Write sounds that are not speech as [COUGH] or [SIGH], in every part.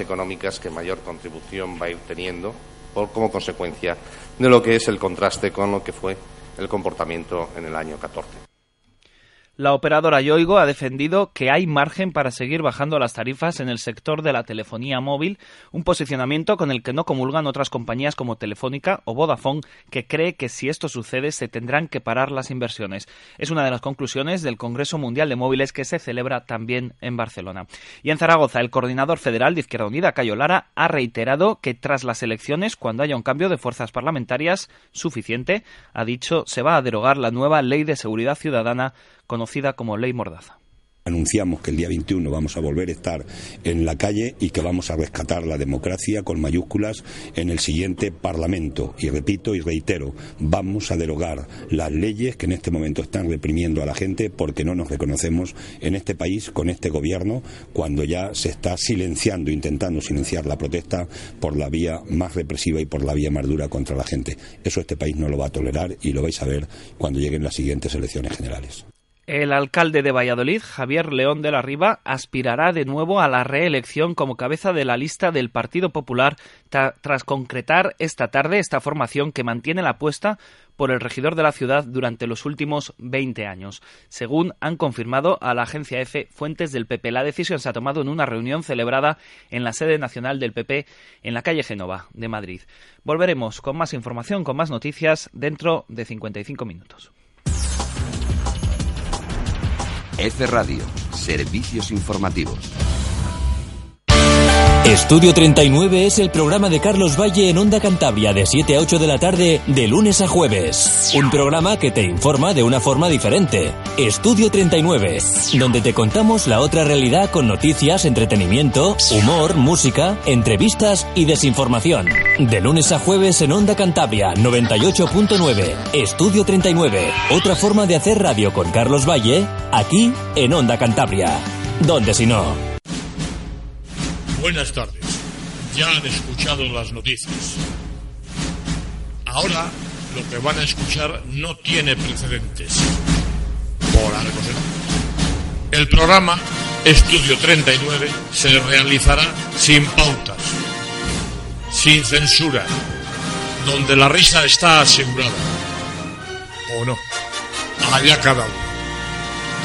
económicas que mayor contribución va a ir teniendo como consecuencia de lo que es el contraste con lo que fue el comportamiento en el año 14. La operadora Yoigo ha defendido que hay margen para seguir bajando las tarifas en el sector de la telefonía móvil, un posicionamiento con el que no comulgan otras compañías como Telefónica o Vodafone, que cree que si esto sucede se tendrán que parar las inversiones. Es una de las conclusiones del Congreso Mundial de Móviles que se celebra también en Barcelona. Y en Zaragoza, el coordinador federal de Izquierda Unida, Cayo Lara, ha reiterado que tras las elecciones, cuando haya un cambio de fuerzas parlamentarias suficiente, ha dicho se va a derogar la nueva Ley de Seguridad Ciudadana conocida como Ley Mordaza. Anunciamos que el día 21 vamos a volver a estar en la calle y que vamos a rescatar la democracia con mayúsculas en el siguiente Parlamento. Y repito y reitero, vamos a derogar las leyes que en este momento están reprimiendo a la gente porque no nos reconocemos en este país con este gobierno cuando ya se está silenciando, intentando silenciar la protesta por la vía más represiva y por la vía más dura contra la gente. Eso este país no lo va a tolerar y lo vais a ver cuando lleguen las siguientes elecciones generales. El alcalde de Valladolid, Javier León de la Riva, aspirará de nuevo a la reelección como cabeza de la lista del Partido Popular tras concretar esta tarde esta formación que mantiene la apuesta por el regidor de la ciudad durante los últimos 20 años, según han confirmado a la agencia EFE fuentes del PP. La decisión se ha tomado en una reunión celebrada en la sede nacional del PP en la calle Génova de Madrid. Volveremos con más información, con más noticias dentro de 55 minutos. F Radio, servicios informativos. Estudio 39 es el programa de Carlos Valle en Onda Cantabria de 7 a 8 de la tarde de lunes a jueves. Un programa que te informa de una forma diferente. Estudio 39, donde te contamos la otra realidad con noticias, entretenimiento, humor, música, entrevistas y desinformación. De lunes a jueves en Onda Cantabria 98.9. Estudio 39, otra forma de hacer radio con Carlos Valle, aquí en Onda Cantabria. Donde si no. Buenas tardes. Ya han escuchado las noticias. Ahora lo que van a escuchar no tiene precedentes. Por algo El programa Estudio 39 se realizará sin pautas, sin censura, donde la risa está asegurada. ¿O no? Allá cada uno.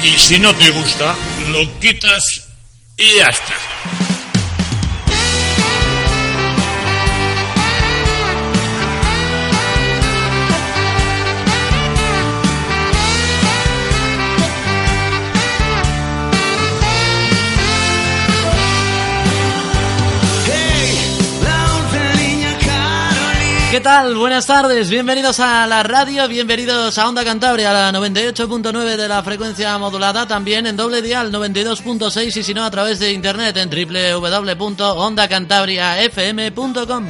Y si no te gusta, lo quitas y ya está. ¿Qué tal? Buenas tardes, bienvenidos a la radio, bienvenidos a Onda Cantabria, a la 98.9 de la frecuencia modulada, también en doble dial 92.6 y si no a través de internet en www.ondacantabriafm.com.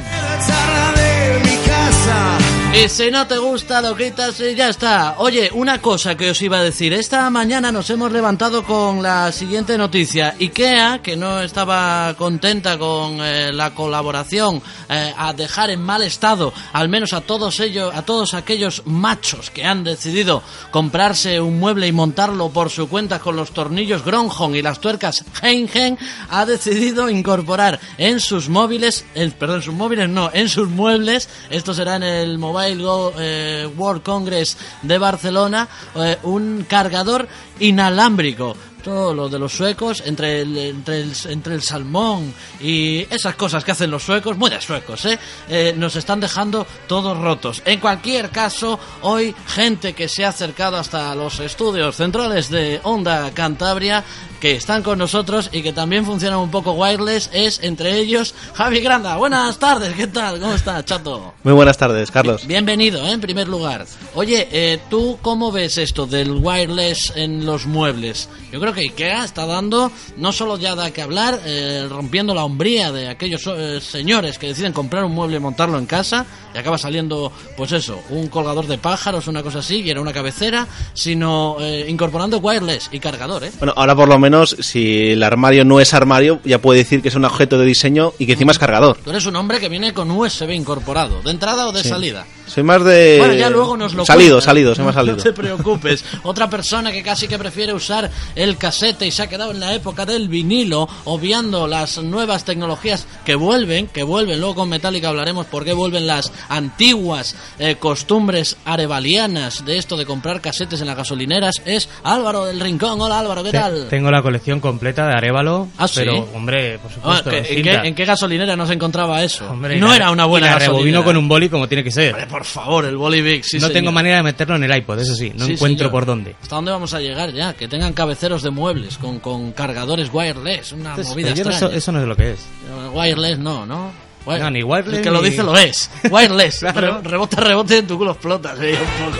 Y si no te gusta, lo quitas y ya está. Oye, una cosa que os iba a decir. Esta mañana nos hemos levantado con la siguiente noticia. IKEA, que no estaba contenta con eh, la colaboración eh, a dejar en mal estado, al menos a todos ellos, a todos aquellos machos que han decidido comprarse un mueble y montarlo por su cuenta con los tornillos Gronholm y las tuercas Heingen, ha decidido incorporar en sus móviles, el, perdón, sus móviles no, en sus muebles, esto será en el mobile eh, World Congress de Barcelona eh, un cargador inalámbrico todo lo de los suecos, entre el, entre el, entre el salmón y esas cosas que hacen los suecos, muy de suecos, ¿eh? ¿eh? nos están dejando todos rotos. En cualquier caso, hoy gente que se ha acercado hasta los estudios centrales de Onda Cantabria, que están con nosotros y que también funcionan un poco wireless, es entre ellos Javi Granda. Buenas tardes, ¿qué tal? ¿Cómo estás, chato? Muy buenas tardes, Carlos. Bienvenido, ¿eh? en primer lugar. Oye, eh, ¿tú cómo ves esto del wireless en los muebles? Yo creo que IKEA está dando, no solo ya da que hablar, eh, rompiendo la hombría de aquellos eh, señores que deciden comprar un mueble y montarlo en casa, y acaba saliendo, pues eso, un colgador de pájaros, una cosa así, y era una cabecera, sino eh, incorporando wireless y cargador, ¿eh? Bueno, ahora por lo menos, si el armario no es armario, ya puede decir que es un objeto de diseño y que encima es cargador. Tú eres un hombre que viene con USB incorporado, ¿de entrada o de salida? Soy más de... Bueno, ya luego nos lo Salido, cuentas. salido, soy [LAUGHS] más salido. No te preocupes. Otra persona que casi que prefiere usar el casete y se ha quedado en la época del vinilo, obviando las nuevas tecnologías que vuelven, que vuelven. Luego con Metallica hablaremos por qué vuelven las antiguas eh, costumbres arevalianas de esto de comprar casetes en las gasolineras. Es Álvaro del Rincón. Hola Álvaro, ¿qué tal? Tengo la colección completa de Arevalo. ¿Ah, sí? Pero, hombre, por Ah, supuesto. ¿que- ¿en, qué, en qué gasolinera no se encontraba eso? Hombre, no la- era una buena y la gasolinera. rebobino con un boli como tiene que ser. Por favor, el Bolivic, sí, no señor. tengo manera de meterlo en el iPod, eso sí. No Sí, encuentro señor. por dónde. ¿Hasta dónde vamos a llegar ya? Que tengan cabeceros de muebles con, con cargadores wireless, una Entonces, movida extraña. eso, eso no es lo que es. Eh, Wireless no, ¿no? No, ni wireless El que lo dice lo es. [LAUGHS] Wireless. Claro. Re- rebota, rebote en tu culo explotas, eh, un poco.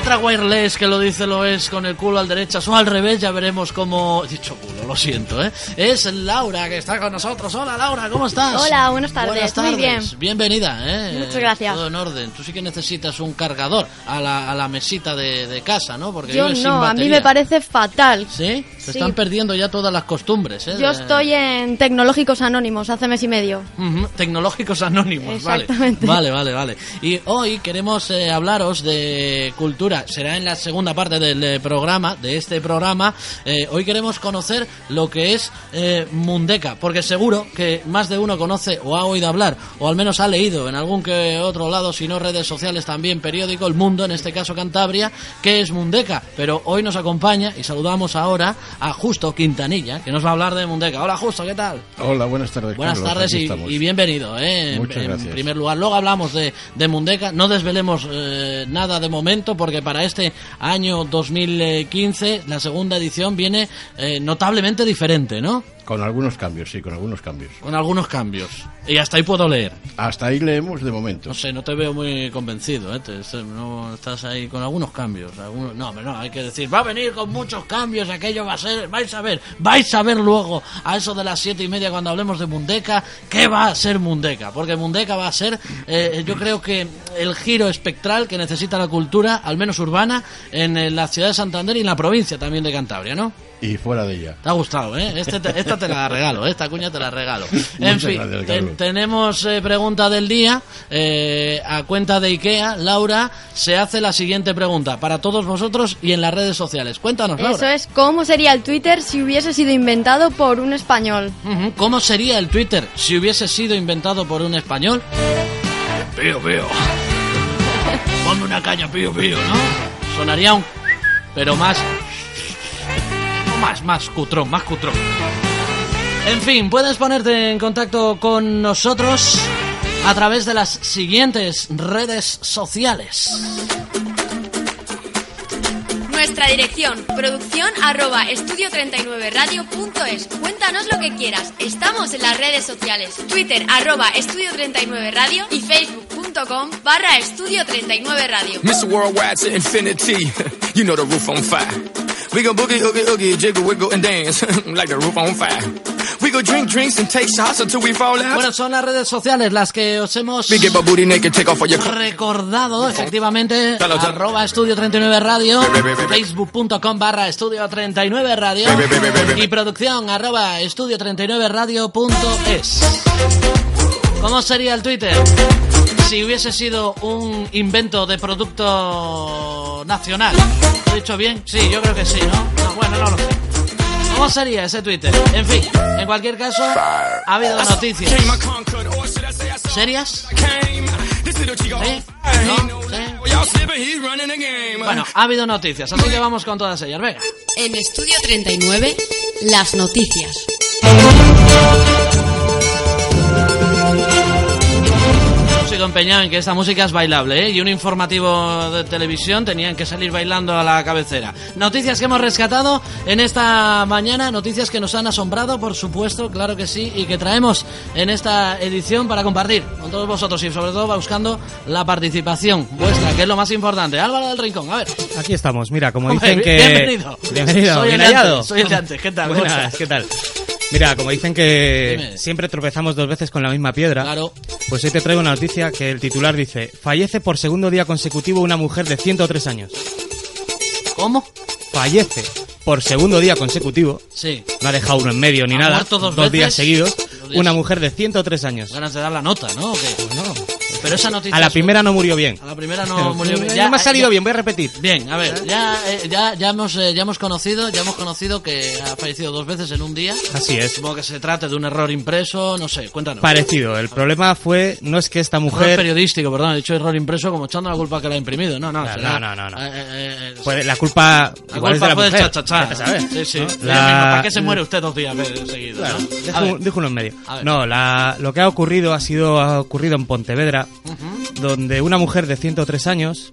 Otra wireless que lo dice lo es con el culo al derecha o al revés, ya veremos cómo... He dicho culo, lo siento, ¿eh? Es Laura que está con nosotros. Hola Laura, ¿cómo estás? Hola, buenas tardes, Buenas muy tardes. bien. Bienvenida, ¿eh? Muchas gracias. Todo en orden. Tú sí que necesitas un cargador a la, a la mesita de, de casa, ¿no? Porque Yo vives sin no, a mí me parece fatal. ¿Sí? Se Sí. están perdiendo ya todas las costumbres, ¿eh? Yo estoy en Tecnológicos Anónimos hace mes y medio. Ujú, Tecnológicos anónimos, vale. Exactamente. Vale, vale, vale. Y hoy queremos eh, hablaros de cultura. Será en la segunda parte del eh, programa, de este programa. Eh, hoy queremos conocer lo que es eh, Mundeca, porque seguro que más de uno conoce o ha oído hablar, o al menos ha leído en algún que otro lado, si no redes sociales, también periódico, El Mundo, en este caso Cantabria, que es Mundeca. Pero hoy nos acompaña y saludamos ahora a Justo Quintanilla, que nos va a hablar de Mundeca. Hola Justo, ¿qué tal? Hola, buenas tardes. Buenas Carlos, tardes y, bienvenido, ¿eh? En- Muchas en, gracias. primer lugar. Luego hablamos de, de Mundeca. No desvelemos eh, nada de momento porque para este año 2015 la segunda edición viene eh, diferente, ¿no? Con algunos cambios, sí, con algunos cambios. Con algunos cambios. Y hasta ahí puedo leer. Hasta ahí leemos de momento. No sé, no te veo muy convencido, ¿eh? Te- no, estás ahí con algunos cambios. algunos- no, pero no, hay que decir, va a venir con muchos cambios, aquello va a ser, vais a ver, vais a ver luego a eso de las siete y media cuando hablemos de Mundeca, ¿qué va a ser Mundeca? Porque Mundeca va a ser, eh, yo creo que el giro espectral que necesita la cultura, al menos urbana, en, eh, la ciudad de Santander y en la provincia también de Cantabria, ¿no? Y fuera de ella. Te ha gustado, ¿eh? Este te- esta te la regalo, ¿eh? esta cuña te la regalo. [LAUGHS] En Muchas fin, gracias, te- Carlos. tenemos eh, pregunta del día. eh, a cuenta de IKEA, Laura, se hace la siguiente pregunta para todos vosotros y en las redes sociales. Cuéntanos, Laura. Eso es, ¿cómo sería el Twitter si hubiese sido inventado por un español? ¿Cómo sería el Twitter si hubiese sido inventado por un español? Pío, pío. [LAUGHS] Ponme una caña, pío, pío, ¿no? Sonaría un... Pero más... Más, más cutrón, más cutrón. En fin, puedes ponerte en contacto con nosotros a través de las siguientes redes sociales. Nuestra dirección, producción arroba estudio39radio.es. Cuéntanos lo que quieras. Estamos en las redes sociales. Twitter arroba estudio39radio y facebook.com barra estudio39radio. Mr. Worldwide to infinity. [LAUGHS] You know the roof on fire. We go boogie, oogie, oogie, jiggle, wiggle, and dance [LAUGHS] like the roof on fire. We go drink drinks and take shots until we fall out. Bueno, son las redes sociales las que os hemos recordado, efectivamente, arroba estudio 39 radio, facebook.com barra estudio 39 radio y producción arroba estudio 39 radio.es. ¿Cómo sería el Twitter? Si hubiese sido un invento de producto nacional. ¿Lo he dicho bien? Sí, yo creo que sí, ¿no? No, bueno, no lo sé. ¿Cómo sería ese Twitter? En fin, en cualquier caso, ha habido noticias. ¿Serias? ¿Sí? Bueno, ha habido noticias, así que vamos con todas ellas. Venga. En Estudio 39, las noticias. Sigo empeñado en que esta música es bailable, ¿eh? Y un informativo de televisión tenían que salir bailando a la cabecera. Noticias que hemos rescatado en esta mañana, noticias que nos han asombrado, por supuesto, claro que sí, y que traemos en esta edición para compartir con todos vosotros y sobre todo buscando la participación vuestra, que es lo más importante. Álvaro del Rincón, a ver. Aquí estamos, mira, como Hombre, dicen que... bienvenido. Bienvenido, Soy el de antes, soy el de antes. ¿Qué tal? [LAUGHS] ¿Cómo Buenas? ¿qué tal? Mira, como dicen que Dime. siempre tropezamos dos veces con la misma piedra, Claro. pues hoy te traigo una noticia que el titular dice, fallece por segundo día consecutivo una mujer de 103 años. ¿Cómo? Fallece por segundo día consecutivo, Sí. no ha dejado uno en medio ni ¿Ha nada, dos días seguidos, una mujer de 103 años. Ganas de dar la nota, ¿no? ¿O qué? Pero esa noticia... A la es- primera no murió bien. A la primera no [LAUGHS] murió bien. Ya me ha salido ya- bien, voy a repetir. Bien, a ver, ya, eh, ya, ya, hemos, eh, ya hemos conocido, ya hemos conocido que ha fallecido dos veces en un día. Así es. Supongo que se trata de un error impreso, no sé, cuéntanos. Parecido. El problema fue, no es que esta Error mujer... periodístico, perdón, he dicho error impreso como echando la culpa que la ha imprimido. No, no, No, será- no, no, no. eh, eh, eh, Pues la culpa, la igual es culpa de la fue mujer. Sí, sí. ¿no? La- ¿Para qué se muere usted dos días seguidos? Claro, ¿no? dejo, uno en medio. No, la, lo que ha ocurrido ha sido ha ocurrido en Pontevedra, donde una mujer de 103 años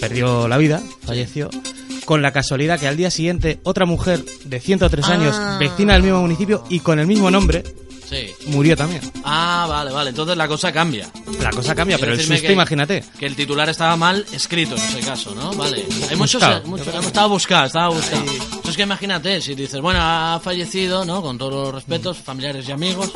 perdió la vida, falleció, con la casualidad que al día siguiente otra mujer de 103 años, Ah. vecina del mismo municipio y con el mismo nombre, Sí. murió también. Ah, vale, vale. Entonces la cosa cambia. La cosa cambia, pero el susto, que- imagínate. Que el titular estaba mal escrito en ese caso, ¿no? Vale. Hay muchos, muchos- estaba buscado, estaba buscado. Entonces que imagínate, si dices, bueno, ha fallecido, ¿no? Con todos los respetos, familiares y amigos,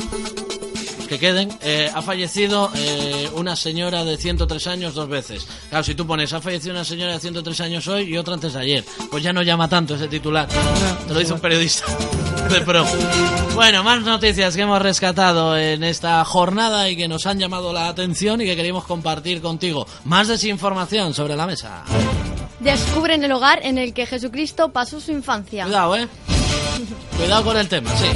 que queden, eh, ha fallecido eh, una señora de 103 años dos veces. Claro, si tú pones, ha fallecido una señora de 103 años hoy y otra antes de ayer, pues ya no llama tanto ese titular. Te lo dice un periodista [LAUGHS] de pro. Bueno, más noticias que hemos rescatado en esta jornada y que nos han llamado la atención y que queríamos compartir contigo. Más desinformación sobre la mesa. Descubren el hogar en el que Jesucristo pasó su infancia. Cuidado, ¿eh? Cuidado con el tema, sí.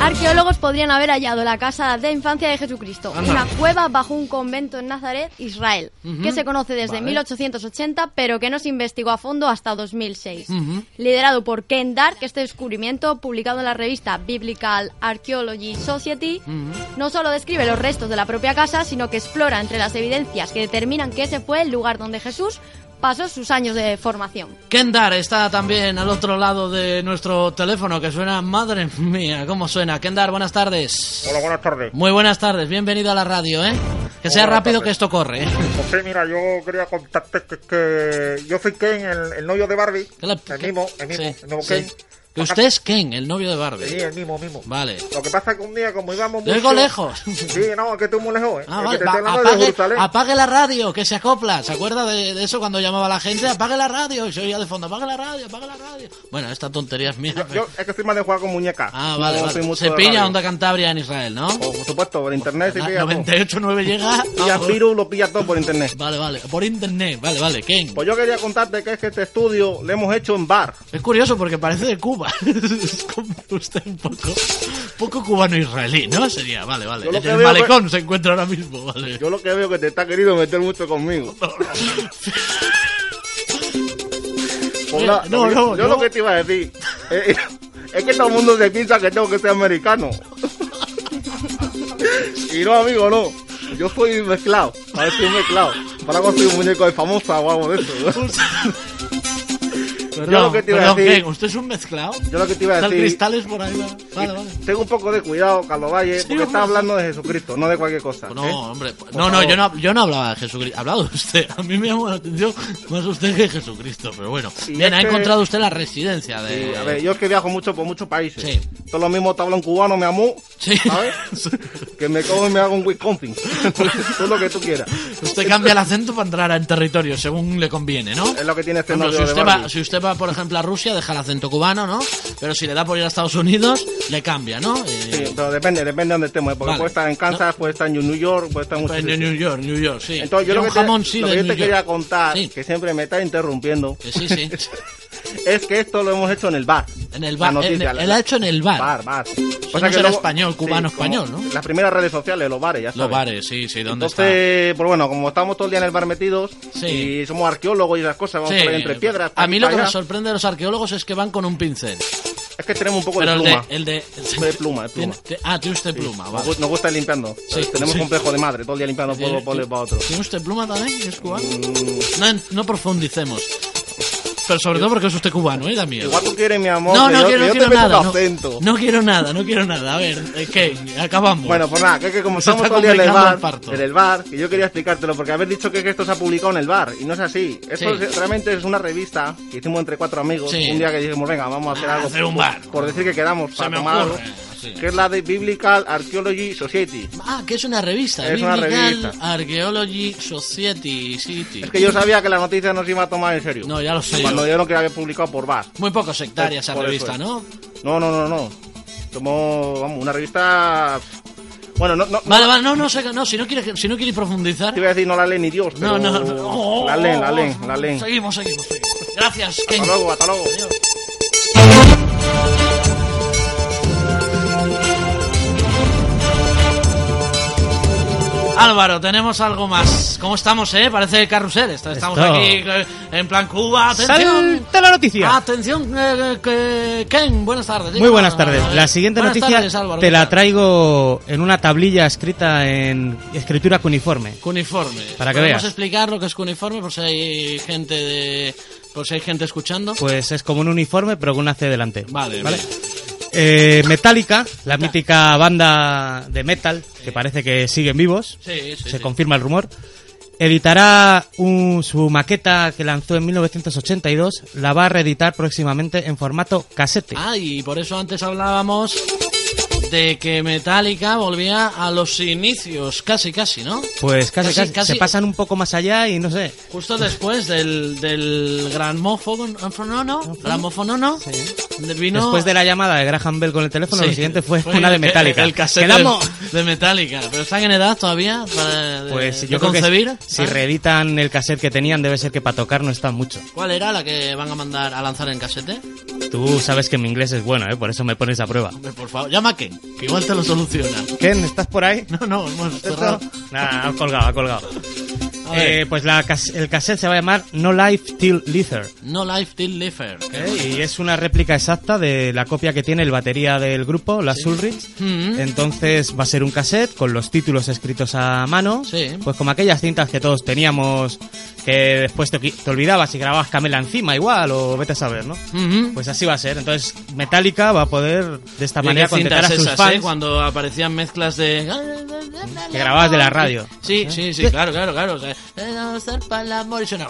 Arqueólogos podrían haber hallado la casa de infancia de Jesucristo, Anda. una cueva bajo un convento en Nazaret, Israel, que se conoce desde Vale. 1880, pero que no se investigó a fondo hasta 2006. Ujú. Liderado por Ken Dark, este descubrimiento, publicado en la revista Biblical Archaeology Society, no solo describe los restos de la propia casa, sino que explora entre las evidencias que determinan que ese fue el lugar donde Jesús pasó sus años de formación. Kendar está también al otro lado de nuestro teléfono que suena, madre mía, ¿cómo suena? Kendar, buenas tardes. Hola, buenas tardes. Muy buenas tardes, bienvenido a la radio, ¿eh? Que sea Hola, rápido que esto corre, ¿eh? Pues sí, mira, yo quería contarte que, que yo soy Ken, el, el novio de Barbie. El mismo, el mismo, Sí, el nuevo sí. Ken. Usted es Ken, el novio de Barbie. Sí, el mismo, mismo. Vale. Lo que pasa es que un día, como íbamos mucho... oigo lejos. Sí, no, es que estoy muy lejos, ¿eh? Ah, vale, va, estoy de apague, la radio, que se acopla. ¿Se acuerda de, de eso cuando llamaba la gente? Apague la radio y se oía de fondo, apague la radio, apague la radio. Bueno, esta tontería es mía. Yo, es que soy más de jugar con muñecas. Ah, vale, vale. Se pilla. Onda Cantabria en Israel, ¿no? Oh, por supuesto, por internet se pilla todo. 98.9 llega. [LAUGHS] Pilla Ah, virus, lo pilla todo por internet. Vale, vale, por internet, vale, vale, Ken. Pues yo quería contarte que es que este estudio lo hemos hecho en bar. Es curioso porque parece de Cuba. [LAUGHS] es como usted un poco, poco cubano-israelí, ¿no? Sería, vale, vale. Yo En el malecón se encuentra ahora mismo, vale. Yo lo que veo que te está queriendo meter mucho conmigo. [LAUGHS] Pues No, no, yo no. lo que te iba a decir eh, [LAUGHS] es que todo el mundo se piensa que tengo que ser americano. y no, amigo, no. Yo soy mezclado. A ver, mezclado. Para soy un muñeco de famosa o algo de eso. Perdón, yo lo que te iba a decir. Ken, ¿usted es un mezclado? Yo lo que te iba a decir. cristales por ahí, va. Vale, vale. Tengo un poco de cuidado, Carlos Valle, Sí, porque está hombre. hablando de Jesucristo, no de cualquier cosa. No, ¿eh? hombre, Por no, no, yo no, yo no hablaba de Jesucristo, ha hablado de [LAUGHS] usted. A mí me llamó la atención más usted que Jesucristo, pero bueno. Y Bien, ha que- encontrado usted la residencia de... Sí, a ver, yo es que viajo mucho por muchos países. Sí. Todo lo mismo te habla un cubano, me amó. ¿Sabes? [LAUGHS] que me cojo y me hago un Wisconsin. [LAUGHS] Todo lo que tú quieras. Usted cambia el acento para entrar en territorio según le conviene, ¿no? Es lo que tiene este novio si de usted, va, si usted va, por ejemplo, a Rusia, deja el acento cubano, ¿no? Pero si le da por ir a Estados Unidos, le cambia, ¿no? Eh, Sí, pero depende, depende de donde estemos. ¿eh? Porque Vale. puede estar en Kansas, puede estar en New York, puede estar en sitios. New York, New York, sí. Entonces, yo lo que te, sí lo que yo te quería contar, Sí. que siempre me está interrumpiendo, Que sí, sí. [LAUGHS] es que esto lo hemos hecho en el bar. En el La bar. noticia, en- la- él ha hecho en el bar. Bar, bar. Eso Pasa no que será luego- español, cubano sí, español, ¿no? Las primeras redes sociales, los bares, ya Los sabes. bares, sí, sí, ¿dónde Entonces, pues bueno, como estamos todo el día en el bar metidos Sí. y somos arqueólogos y esas cosas, vamos Sí. por ahí entre piedras. A mí lo que me allá. sorprende de los arqueólogos es que van con un pincel. Es que tenemos un poco Pero de el pluma. de, el de, de pluma, de pluma. Tiene- ah, tiene usted pluma, Nos vale. Nos gusta ir limpiando. Sí, Tenemos sí. complejo de madre, todo el día limpiando ¿Tiene- polvo para otro. ¿Tiene usted pluma también? ¿Es cubano? Mm. No profundicemos. Pero sobre todo porque es usted cubano, ¿eh? Miedo. Igual tú quieres, mi amor. No, que no yo, quiero, que no nada. No, quiero nada, no quiero nada. A ver, eh, ¿qué? Acabamos. Bueno, pues nada, que, es que como estamos todo el día en el bar, el en el bar, que yo quería explicártelo, porque haber dicho que, que esto se ha publicado en el bar, y no es así. Esto Sí. es- realmente es una revista que hicimos entre cuatro amigos, Sí. un día que dijimos, venga, vamos a hacer Ah, algo. hacer un bar. por decir que quedamos Se para tomar ocurre, algo, sí. que es la de Biblical Archaeology Society. Ah, que es una revista. Es una Biblical revista. Archaeology Society City. Es que yo sabía que la noticia no se iba a tomar en serio. No, ya lo sé Cuando yo. dijeron que la había publicado por bar. Muy poco sectaria esa revista, es. ¿no? No, no, no, no. Somos, vamos, una revista Bueno, no, no. Vale, vale, no, no, no, si no quieres, si no quieres profundizar. Te iba a decir, no la lee ni Dios. No, pero no, no. Oh, [LAUGHS] la leen, la leen, la leen. Seguimos, seguimos, seguimos. Gracias, Ken. Hasta luego, hasta luego. Álvaro, tenemos algo más. ¿Cómo estamos, eh? Parece carrusel. Est- Estamos Esto. aquí eh, en plan Cuba. Atención. ¡Salta la noticia! Atención, eh, que- Ken, buenas tardes. Muy buenas tardes. La siguiente Buenas noticia tardes, Álvaro, te ¿qué la traigo en una tablilla escrita en escritura cuniforme. Cuniforme. Para que ¿Podemos veas. explicar lo que es cuniforme por si hay gente de por si hay gente escuchando? Pues es como un uniforme, pero con una C delante. Vale, ¿Vale? bien. Eh, Metallica, la mítica banda de metal, que parece que siguen vivos, Sí, sí, se confirma el rumor, editará un- su maqueta que lanzó en 1982, la va a reeditar próximamente en formato casete. Ah, y por eso antes hablábamos de que Metallica volvía a los inicios, casi, casi, ¿no? Pues casi, Casi, casi, casi. se pasan un poco más allá y no sé. Justo después del, del gramófono, no, no, gramófono, no, vino... Después de la llamada de Graham Bell con el teléfono, Sí, lo siguiente fue, una de Metallica. El, cassette Quedamos. de, Metallica. Pero están en edad todavía para de- Pues de yo creo concebir. que si ¿Ah? reeditan el cassette que tenían, debe ser que para tocar no están mucho. ¿Cuál era la que van a mandar a lanzar en casete? Tú sabes que mi inglés es bueno, ¿eh? por eso me pones a prueba. Hombre, por favor, llama a Que igual te lo soluciona. Ken, ¿estás por ahí? No, no, hemos cerrado. Nada, ha colgado, ha colgado. Eh, pues la, el cassette se va a llamar No Life Till Leather. No Life Till. ¿eh? Y es una réplica exacta de la copia que tiene el batería del grupo, las Ulrich. Mm. Entonces va a ser un cassette con los títulos escritos a mano. Pues como aquellas cintas que todos teníamos que después te, te olvidabas y grababas Camela encima igual o vete a saber, ¿no? Pues así va a ser. Entonces Metallica va a poder de esta manera contentar a sus esas, fans eh, Cuando aparecían mezclas de... que grababas de la radio. Sí, sí, sí, claro, claro, claro. O sea, eh, vamos a hacer para el amor y suena...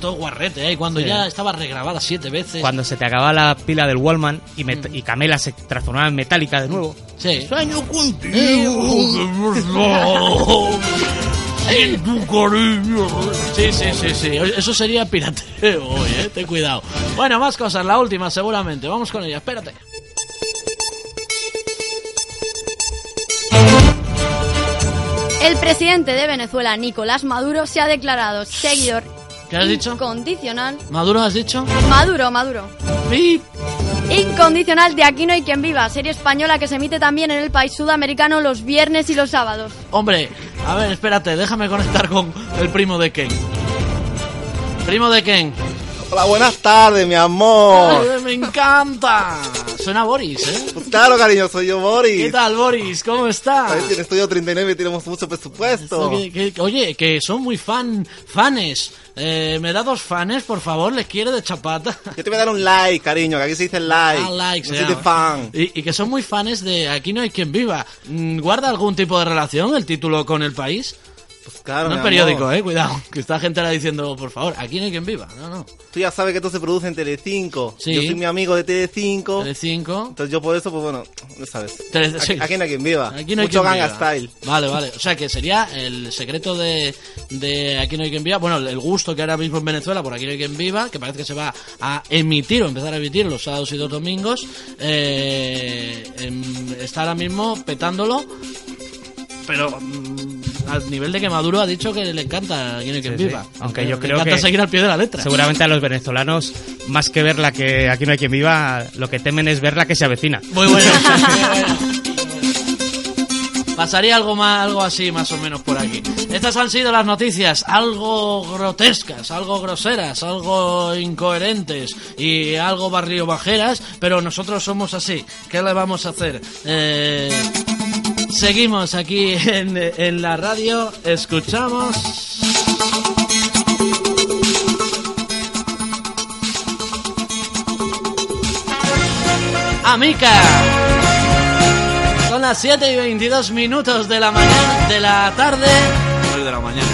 Todo guarrete, ¿eh? Y cuando Sí. ya estaba regrabada siete veces. Cuando se te acababa la pila del Wallman y, Met- y Camela se transformaba en Metallica de nuevo. Sí. Sueño contigo. En tu cariño. Sí, sí, sí, sí. Eso sería pirateo eh. Ten cuidado. Bueno, más cosas. La última, seguramente. Vamos con ella. Espérate. El presidente de Venezuela, Nicolás Maduro, se ha declarado seguidor ¿Qué has dicho? incondicional. ¿Maduro has dicho? Maduro, Maduro. Sí. Incondicional de Aquí no hay quien viva, serie española que se emite también en el país sudamericano los viernes y los sábados. Hombre, a ver, espérate. Déjame conectar con el primo de Ken. Primo de Ken. Hola, buenas tardes, mi amor. Ay, me encanta. Suena Boris, ¿eh? Pues claro, cariño, soy yo, Boris. ¿Qué tal, Boris? ¿Cómo estás? En Estudio 39 tenemos mucho presupuesto. Que- que- oye, que son muy fan, fanes. Eh, ¿Me da dos fanes, por favor? ¿Les quiere de chapata? Yo te voy a dar un like, cariño, que aquí se dice like. Ah, like, no fan. Y, y que son muy fanes de Aquí no hay quien viva. Mm, ¿Guarda algún tipo de relación el título con el país? Pues claro, no es periódico, amor. eh, cuidado. [LAUGHS] Que está gente ahora diciendo, por favor, aquí no hay quien viva. No, no. Tú ya sabes que esto se produce en Telecinco. Sí. Yo soy mi amigo de Telecinco. Telecinco. Entonces yo por eso, pues bueno, no sabes. Tele- aquí, sí. aquí no hay quien viva. Aquí no hay Mucho quien ganga viva. style. Vale, vale. O sea que sería el secreto de, de Aquí no hay quien viva. Bueno, el gusto que ahora mismo en Venezuela por Aquí no hay quien viva, que parece que se va a emitir o empezar a emitir los sábados y los domingos. eh, em, está ahora mismo petándolo. Pero mm, al nivel de que Maduro ha dicho que le encanta Aquí no hay quien Sí, sí. viva. Aunque Le yo creo encanta que seguir al pie de la letra. Seguramente a los venezolanos, más que ver la que aquí no hay quien viva, lo que temen es ver la que se avecina. Muy bueno. [LAUGHS] Pasaría algo más, algo así más o menos por aquí. Estas han sido las noticias, algo grotescas, algo groseras, algo incoherentes y algo barrio bajeras, pero nosotros somos así. ¿Qué le vamos a hacer? Eh, seguimos aquí en, en la radio, escuchamos. Amica. Son las 7 y 22 minutos de la mañana, de la tarde. Hoy de la mañana.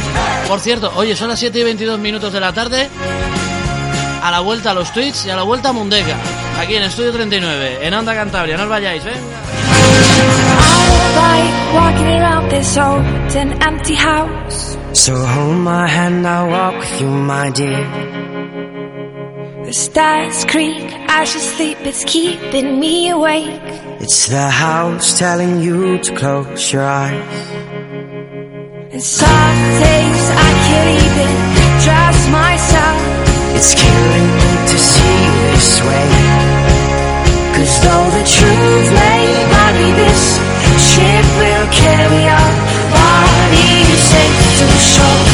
Por cierto, oye, son las 7 y 22 minutos de la tarde. A la vuelta a los tweets y a la vuelta a Mundega. Aquí en Estudio 39, en Onda Cantabria. No os vayáis, ¿eh? Like walking around this old and empty house. So hold my hand, I'll walk with you, my dear. The stars creak as you sleep, it's keeping me awake. It's the house telling you to close your eyes. And some days I can't even trust myself. It's killing me to see this way. Cause though the truth not be this, ship will carry our bodies safe to shore.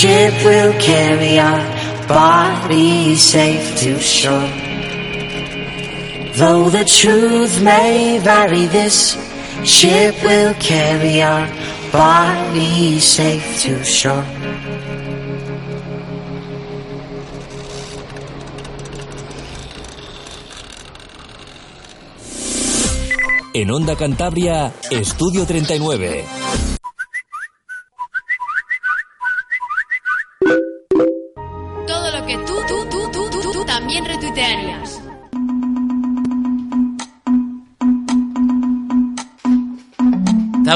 Ship will carry our bodies safe to shore. Though the truth may vary, this ship will carry our bodies safe to shore. En Onda Cantabria, Estudio 39.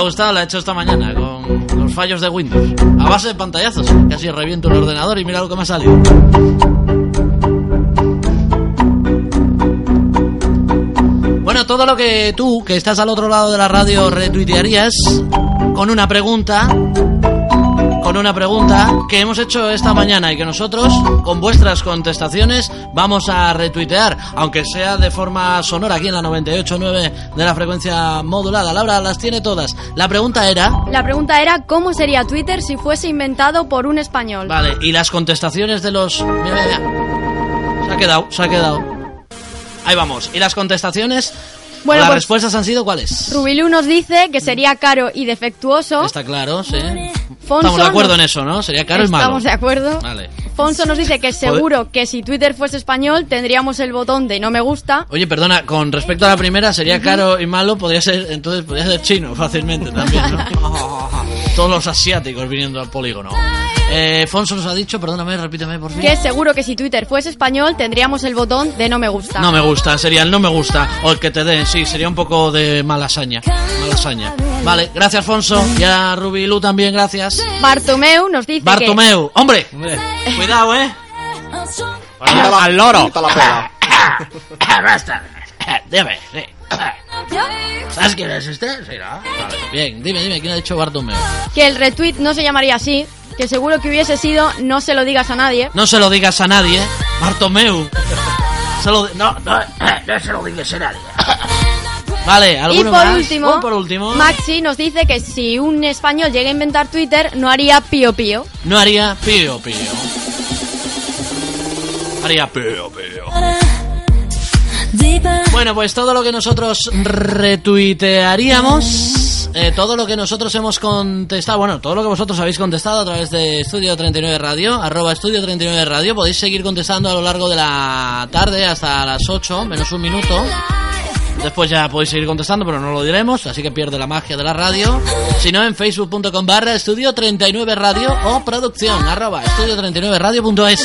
Gustado? La he hecho esta mañana con los fallos de Windows. A base de pantallazos. Casi reviento el ordenador y mira lo que me ha salido. Bueno, todo lo que tú, que estás al otro lado de la radio, retuitearías con una pregunta. Con una pregunta que hemos hecho esta mañana y que nosotros, con vuestras contestaciones, vamos a retuitear, aunque sea de forma sonora aquí en la 98.9 de la frecuencia modulada. Laura las tiene todas. La pregunta era. La pregunta era cómo sería Twitter si fuese inventado por un español. Vale, y las contestaciones de los. Mira, mira, mira. Se ha quedado, se ha quedado. Ahí vamos. ¿Y las contestaciones? Bueno, las pues- respuestas han sido cuáles? Rubilu nos dice que sería caro y defectuoso. Está claro, sí. Fonso Estamos de acuerdo nos- en eso, ¿no? Sería caro y malo. Estamos de acuerdo. Vale. Fonso nos dice que seguro que si Twitter fuese español tendríamos el botón de no me gusta. Oye, perdona, con respecto a la primera, sería caro y malo, podría ser, entonces podría ser chino fácilmente también, ¿no? [LAUGHS] Todos los asiáticos viniendo al polígono. Eh, Fonso nos ha dicho, perdóname, repíteme por fin. Que seguro que si Twitter fuese español tendríamos el botón de no me gusta. No me gusta, sería el no me gusta, o el que te den, sí, sería un poco de malasaña. Malasaña. Vale, gracias, Fonso. Y a Rubilú también, gracias. Bartomeu nos dice Bartomeu, hombre, cuidado, eh. Al loro. [COUGHS] Dime, sí. ¿Sabes quién es este? Sí, ¿no? Vale, bien, dime, dime, ¿quién ha dicho Bartomeu? que, que el retweet no se llamaría así. Que seguro que hubiese sido no se lo digas a nadie. No se lo digas a nadie, Bartomeu. Se lo no, no, [COUGHS] no se lo digas a nadie. [COUGHS] Vale, Y ¿alguno por más? último, por último, Maxi nos dice que si un español llega a inventar Twitter no haría pío pío. no haría pío pío. Haría pío pío. Bueno, pues todo lo que nosotros retuitearíamos, eh, todo lo que nosotros hemos contestado, bueno, todo lo que vosotros habéis contestado a través de Estudio 39 Radio, arroba Estudio 39 Radio, podéis seguir contestando a lo largo de la tarde hasta las 8, menos un minuto. Después ya podéis seguir contestando, pero no lo diremos, así que pierde la magia de la radio. Si no, en facebook.com barra estudio 39 radio o producción arroba estudio 39 radio.es.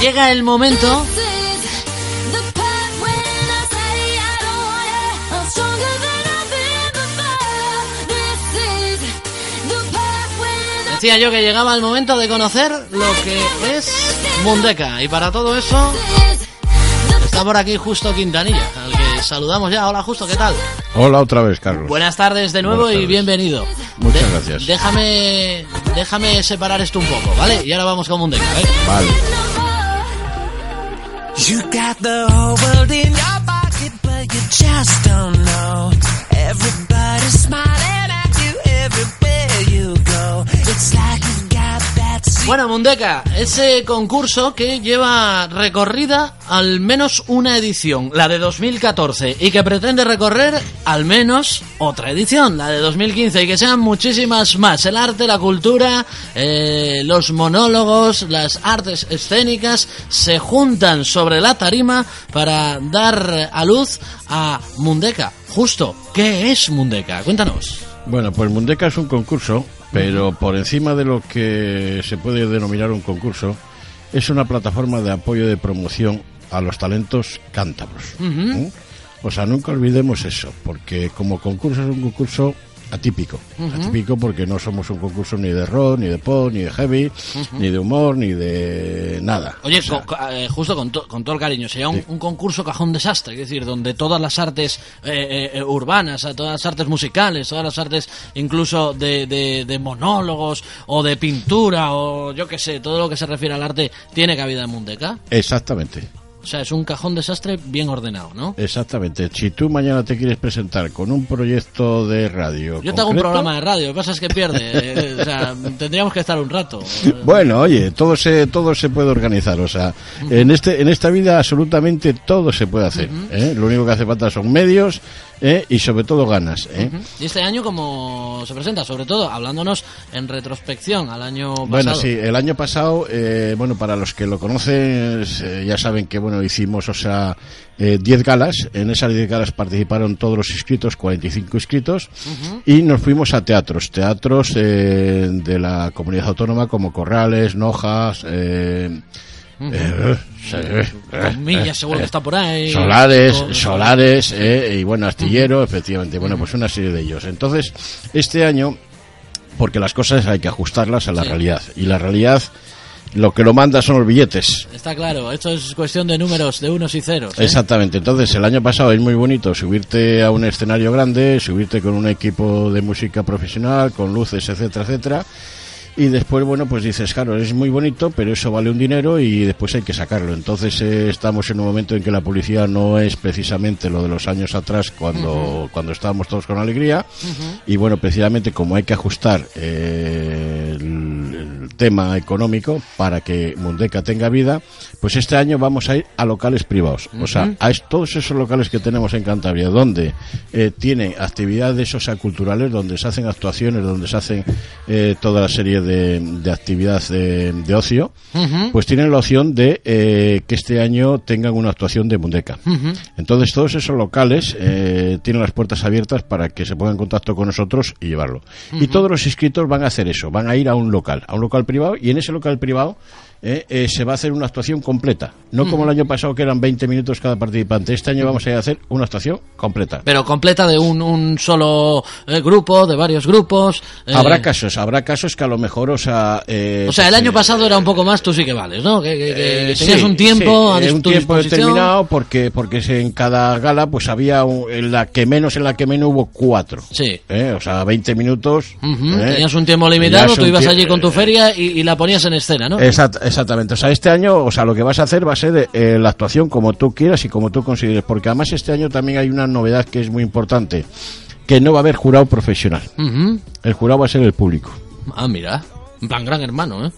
Llega el momento Decía yo que llegaba el momento de conocer lo que es Mundeca. Y para todo eso está por aquí Justo Quintanilla, al que saludamos ya. Hola Justo, ¿qué tal? Hola otra vez, Carlos. Buenas tardes de nuevo y bienvenido. Muchas De- gracias. Déjame, déjame separar esto un poco, ¿vale? Y ahora vamos con Mundeca, ¿eh? Vale. You got the whole world in your pocket, but you just don't know. Everybody's smiling Bueno, Mundeca, ese concurso que lleva recorrida al menos una edición, la de 2014, y que pretende recorrer al menos otra edición, la de 2015, y que sean muchísimas más. El arte, la cultura, eh, los monólogos, las artes escénicas se juntan sobre la tarima para dar a luz a Mundeca. Justo, ¿qué es Mundeca? Cuéntanos. Bueno, pues Mundeca es un concurso, pero por encima de lo que se puede denominar un concurso, es una plataforma de apoyo de promoción a los talentos cántabros. ¿eh? O sea, nunca olvidemos eso, porque como concurso es un concurso atípico. Atípico porque no somos un concurso ni de rock, ni de pop, ni de heavy, ni de humor, ni de nada. Oye, co- eh, justo con, to- con todo el cariño, sería un, un concurso cajón desastre, es decir, donde todas las artes eh, eh, eh, urbanas, todas las artes musicales, todas las artes incluso de, de- de monólogos o de pintura o yo qué sé, todo lo que se refiere al arte tiene cabida en Mundeca. Exactamente. O sea, es un cajón desastre bien ordenado, ¿no? Exactamente. Si tú mañana te quieres presentar con un proyecto de radio. Yo te hago un programa de radio, lo que pasa es que pierde. [LAUGHS] eh, o sea, tendríamos que estar un rato. Bueno, oye, todo se todo se puede organizar, o sea, en este en esta vida absolutamente todo se puede hacer. ¿eh? Lo único que hace falta son medios ¿eh? y sobre todo ganas. ¿eh? ¿Y este año cómo se presenta? Sobre todo, hablándonos en retrospección al año pasado. Bueno, sí, el año pasado, eh, bueno, para los que lo conocen, eh, ya saben que, bueno, hicimos, o sea, eh, 10 galas. En esas 10 galas participaron todos los inscritos, 45 inscritos. Ujú. Y nos fuimos a teatros, teatros de la comunidad autónoma como Corrales, Nojas, eh. Eh, eh, Millas eh, seguro que está por ahí. Solares, Solares, eh, y bueno, Astillero, efectivamente, bueno, pues una serie de ellos. Entonces, este año, porque las cosas hay que ajustarlas a la Sí. realidad, y la realidad, lo que lo manda son los billetes. Está claro, esto es cuestión de números, de unos y ceros. ¿eh? Exactamente, entonces el año pasado es muy bonito subirte a un escenario grande, subirte con un equipo de música profesional, con luces, etcétera, etcétera. Y después, bueno, pues dices, claro, es muy bonito, pero eso vale un dinero y después hay que sacarlo. Entonces eh, estamos en un momento en que la publicidad no es precisamente lo de los años atrás cuando, cuando estábamos todos con alegría. Y bueno, precisamente como hay que ajustar eh, el- tema económico para que Mundeca tenga vida, pues este año vamos a ir a locales privados. O sea, a todos esos locales que tenemos en Cantabria, donde eh, tiene actividades socioculturales, donde se hacen actuaciones, donde se hacen eh, toda la serie de, de actividades de, de ocio, pues tienen la opción de eh, que este año tengan una actuación de Mundeca. Entonces todos esos locales eh, tienen las puertas abiertas para que se pongan en contacto con nosotros y llevarlo. Y todos los inscritos van a hacer eso, van a ir a un local, a un local privado y en ese local privado eh, eh, se va a hacer una actuación completa. No como el año pasado que eran 20 minutos cada participante. Este año vamos a ir a hacer una actuación completa. Pero completa de un, un solo eh, grupo, de varios grupos. eh, Habrá casos, habrá casos que a lo mejor, o sea... eh, O sea, el pues, año eh, pasado era un poco más, tú sí que vales, ¿no? Que, que- que tenías sí, un tiempo sí, a un tu tiempo disposición. determinado porque porque en cada gala pues había un- en la que menos en la que menos hubo cuatro Sí. o sea 20 minutos Ujú, ¿eh? Tenías un tiempo limitado, tú ibas allí con tu feria y, y la ponías en escena, ¿no? Exact- exactamente o sea este año o sea lo que vas a hacer va a ser eh, la actuación como tú quieras y como tú consideres porque además este año también hay una novedad que es muy importante que no va a haber jurado profesional Ujú. el jurado va a ser el público Ah, mira. En plan gran hermano, ¿eh?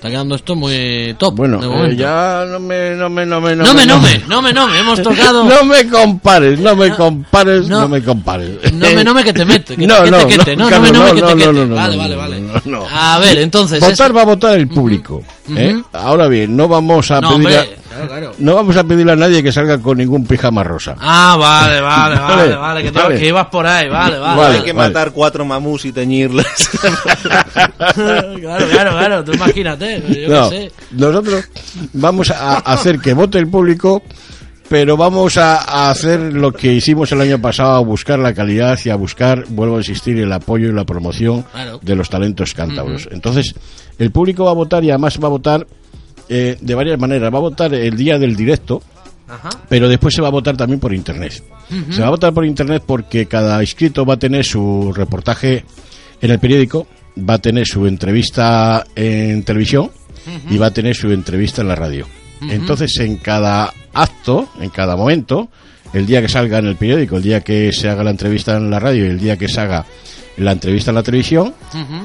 Está quedando esto muy top. bueno eh, ya no me no me no me No me, no me, no me, no me, hemos [LAUGHS] tocado. no me compares no me compares no, me compares No me, no me que te mete. Que, [LAUGHS] No, no, te quete. no, No, no, me, no me no, que te no, no, no, Vale, no, vale, no, vale. no, no. A ver, entonces. votar es- va a votar el público ¿eh? Ahora bien no vamos a No, pedir hombre, a, claro, claro. no vamos a pedirle a nadie que salga con ningún pijama rosa Ah, vale, vale, [LAUGHS] vale, Vale, vale, que, te- vale. que ibas por ahí, vale, vale. Vale, Hay que vale. matar cuatro mamús y teñirles. [LAUGHS] claro, claro, claro, tú imagínate, yo No, qué sé. nosotros vamos a hacer que vote el público, pero vamos a, a hacer lo que hicimos el año pasado, a buscar la calidad y a buscar, vuelvo a insistir, el apoyo y la promoción Claro. de los talentos cántabros. Entonces, el público va a votar y además va a votar eh, de varias maneras. Va a votar el día del directo, Ajá. pero después se va a votar también por internet. Se va a votar por internet porque cada inscrito va a tener su reportaje en el periódico, va a tener su entrevista en televisión y va a tener su entrevista en la radio. Entonces, en cada acto, en cada momento, el día que salga en el periódico, el día que se haga la entrevista en la radio y el día que se haga la entrevista en la televisión,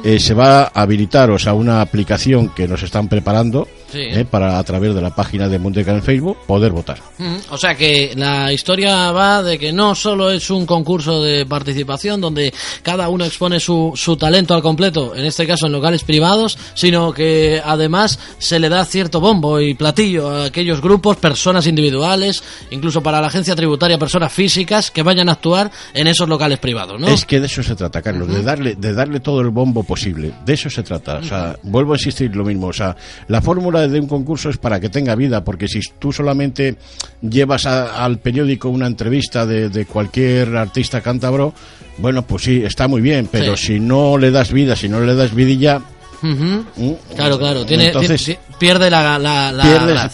eh, se va a habilitar, o sea, una aplicación que nos están preparando Sí. eh, para a través de la página de Mundeca en Facebook poder votar. Ujú. O sea que la historia va de que no solo es un concurso de participación donde cada uno expone su, su talento al completo, en este caso en locales privados, sino que además se le da cierto bombo y platillo a aquellos grupos, personas individuales, incluso para la agencia tributaria, personas físicas que vayan a actuar en esos locales privados, ¿no? Es que de eso se trata, Carlos, de darle, de darle todo el bombo posible. De eso se trata. O sea, vuelvo a insistir lo mismo. O sea, la fórmula de un concurso es para que tenga vida, porque si tú solamente llevas a- al periódico una entrevista de, de cualquier artista cántabro, bueno, pues sí, está muy bien, pero Sí. si no le das vida, si no le das vidilla, ¿Mm? Claro, claro, tiene, Entonces- tiene- pierde la, la, la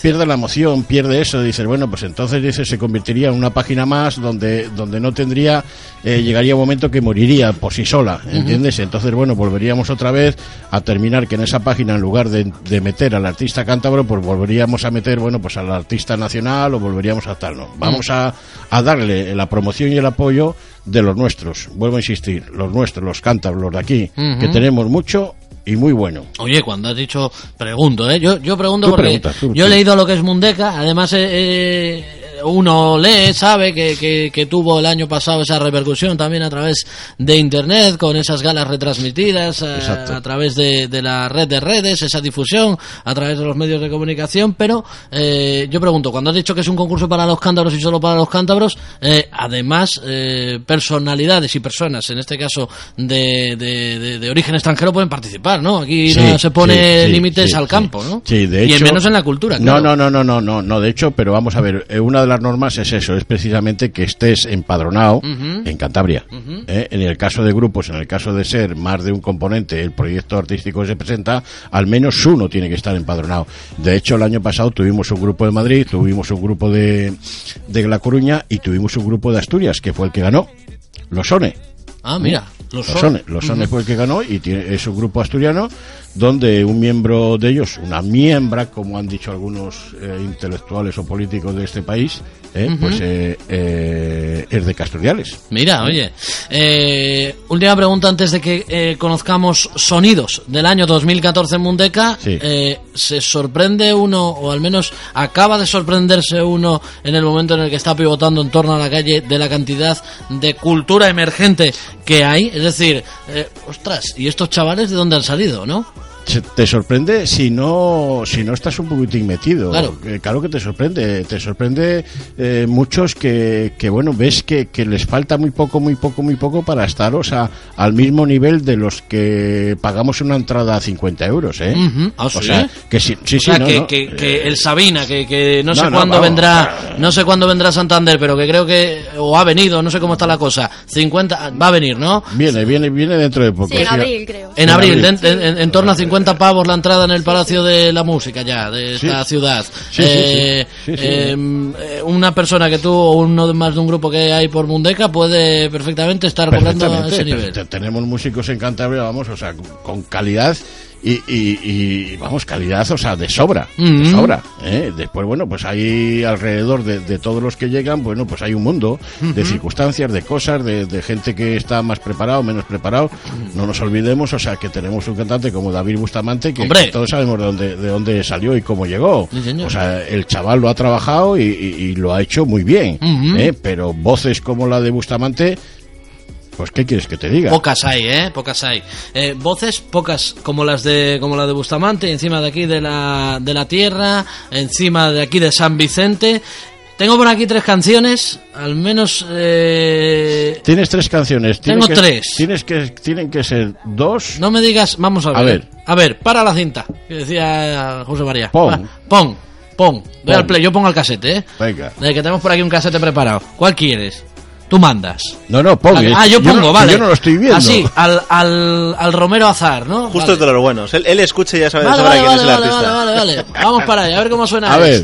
pierde, la emoción, pierde eso. Dices, bueno, pues entonces dices, se convertiría en una página más donde, donde no tendría, eh, llegaría un momento que moriría por sí sola, ¿entiendes? Entonces, bueno, volveríamos otra vez a terminar que en esa página, en lugar de, de meter al artista cántabro, pues volveríamos a meter, bueno, pues al artista nacional o volveríamos a tal, ¿no? Vamos a, a darle la promoción y el apoyo de los nuestros. Vuelvo a insistir, los nuestros, los cántabros, los de aquí, que tenemos mucho y muy bueno. Oye, cuando has dicho, pregunto, ¿eh? Yo, yo pregunto Tú porque preguntas, tú- yo he leído lo que es Mundeca, además eh, eh, uno lee, sabe que, que, que tuvo el año pasado esa repercusión también a través de Internet, con esas galas retransmitidas, eh, a través de, de la red de redes, esa difusión, a través de los medios de comunicación, pero eh, yo pregunto, cuando has dicho que es un concurso para los cántabros y solo para los cántabros, eh, además, eh, personalidades y personas, en este caso de, de, de- de origen extranjero, pueden participar, ¿no? Aquí no se pone sí, sí, límites al campo, ¿no? Sí, de y menos en la cultura, No, claro. no, no, no, no, no, no. De hecho, pero vamos a ver, eh, una de las normas es eso, es precisamente que estés empadronado en Cantabria. ¿eh? En el caso de grupos, en el caso de ser más de un componente, el proyecto artístico que se presenta, al menos uno tiene que estar empadronado. De hecho, el año pasado tuvimos un grupo de Madrid, tuvimos un grupo de, de La Coruña y tuvimos un grupo de Asturias, que fue el que ganó. Los ONE. Ah, mira, los Los Sone. Sone, los Sone Ujú. fue el que ganó y tiene, es un grupo asturiano donde un miembro de ellos, una miembra, como han dicho algunos eh, intelectuales o políticos de este país, eh, pues eh, eh, es de Castoriales. Mira, oye, eh, última pregunta antes de que eh, conozcamos sonidos del año 2014 en Mundeca. Sí. ¿Se sorprende uno, o al menos acaba de sorprenderse uno en el momento en el que está pivotando en torno a la calle de la cantidad de cultura emergente que hay? Es decir, eh, ostras, ¿y estos chavales de dónde han salido, no? Se- Te sorprende si no si no estás un poquitín metido. Claro. Eh, claro que te sorprende. Te sorprende eh, muchos que, que, bueno, ves que, que les falta muy poco, muy poco, muy poco para estar, o sea, al mismo nivel de los que pagamos una entrada a 50 euros, ¿eh? Ah, O ¿sí? sea, que sí, sí, O sí, sea, no, que, no. que- que el Sabina, que, que no sé No, no, cuándo vamos. vendrá, no sé cuándo vendrá Santander, pero que creo que o ha venido, no sé cómo está la cosa. 50 va a venir, ¿no? Viene, viene, viene dentro de poco. Sí, en abril, creo. En abril, en, en- en torno a 50 pavos la entrada en el Palacio de la Música ya, de esta ciudad. Eh, eh, una persona que tú o uno de más de un grupo que hay por Mundeca puede perfectamente estar cobrando a ese nivel. te- tenemos músicos en Cantabria, vamos, o sea, con calidad y, y- y, vamos, calidad, o sea, de sobra, de sobra. ¿eh? Después, bueno, pues hay alrededor de, de todos los que llegan, bueno, pues hay un mundo de circunstancias, de cosas, de, de gente que está más preparado, menos preparado. No nos olvidemos, o sea, que tenemos un cantante como David Bustamante, que, todos sabemos de dónde, de dónde salió y cómo llegó. O sea, el chaval lo ha trabajado y, y- y lo ha hecho muy bien. ¿eh? pero voces como la de Bustamante, pues ¿qué quieres que te diga? Pocas hay, ¿eh? Pocas hay. Eh, voces, pocas, como las de como la de Bustamante, encima de aquí de la, de la Tierra, encima de aquí de San Vicente. Tengo por aquí tres canciones, al menos... Eh, Tienes tres canciones. Tengo que- tres. Tienes que, tienen que ser dos. no me digas, vamos a ver. A ver. A ver, para la cinta, que decía José María. Pon. Va, pon, pon. Voy Pon. al play, yo pongo el casete, ¿eh? Venga. De que tenemos por aquí un casete preparado. ¿Cuál quieres? Tú mandas. No, no, pon. Ah, yo pongo, no, vale. Yo no lo estoy viendo. Así, al, al, al Romero Azar, ¿no? Justo Vale. es de los buenos. Él, él escucha y ya sabe de Vale, sobra vale, quién vale, es el vale, artista. vale, vale, vale. Vamos para allá, a ver cómo suena A ver.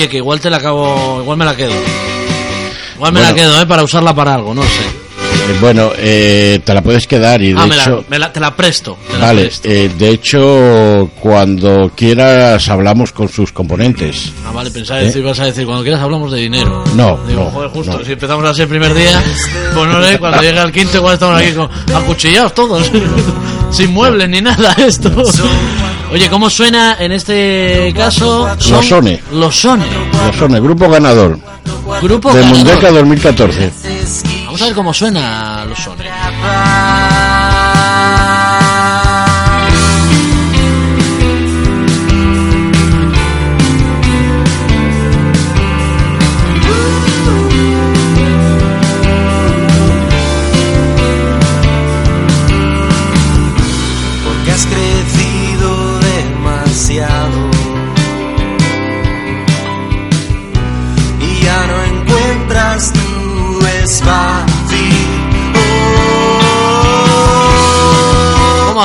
Oye, que igual te la acabo, igual me la quedo. Igual me Bueno. la quedo, ¿eh? Para usarla para algo, no sé. Eh, bueno, eh, te la puedes quedar y de ah, me hecho. la, me la- te la presto. te la Vale, presto. eh, de hecho, cuando quieras hablamos con sus componentes. Ah, vale, pensaba ¿Eh? decir, vas a decir, cuando quieras hablamos de dinero. No, Digo, no, joder, justo, no. si empezamos así el primer día, pues no sé, cuando llegue el quinto igual estamos aquí con, acuchillados todos, [LAUGHS] sin muebles ni nada esto. Oye, ¿cómo suena en este caso? Son Los Sone. Los Sone. Los son el grupo ganador Grupo de ganador. Mundeca 2014. Vamos a ver cómo suena Los Sone.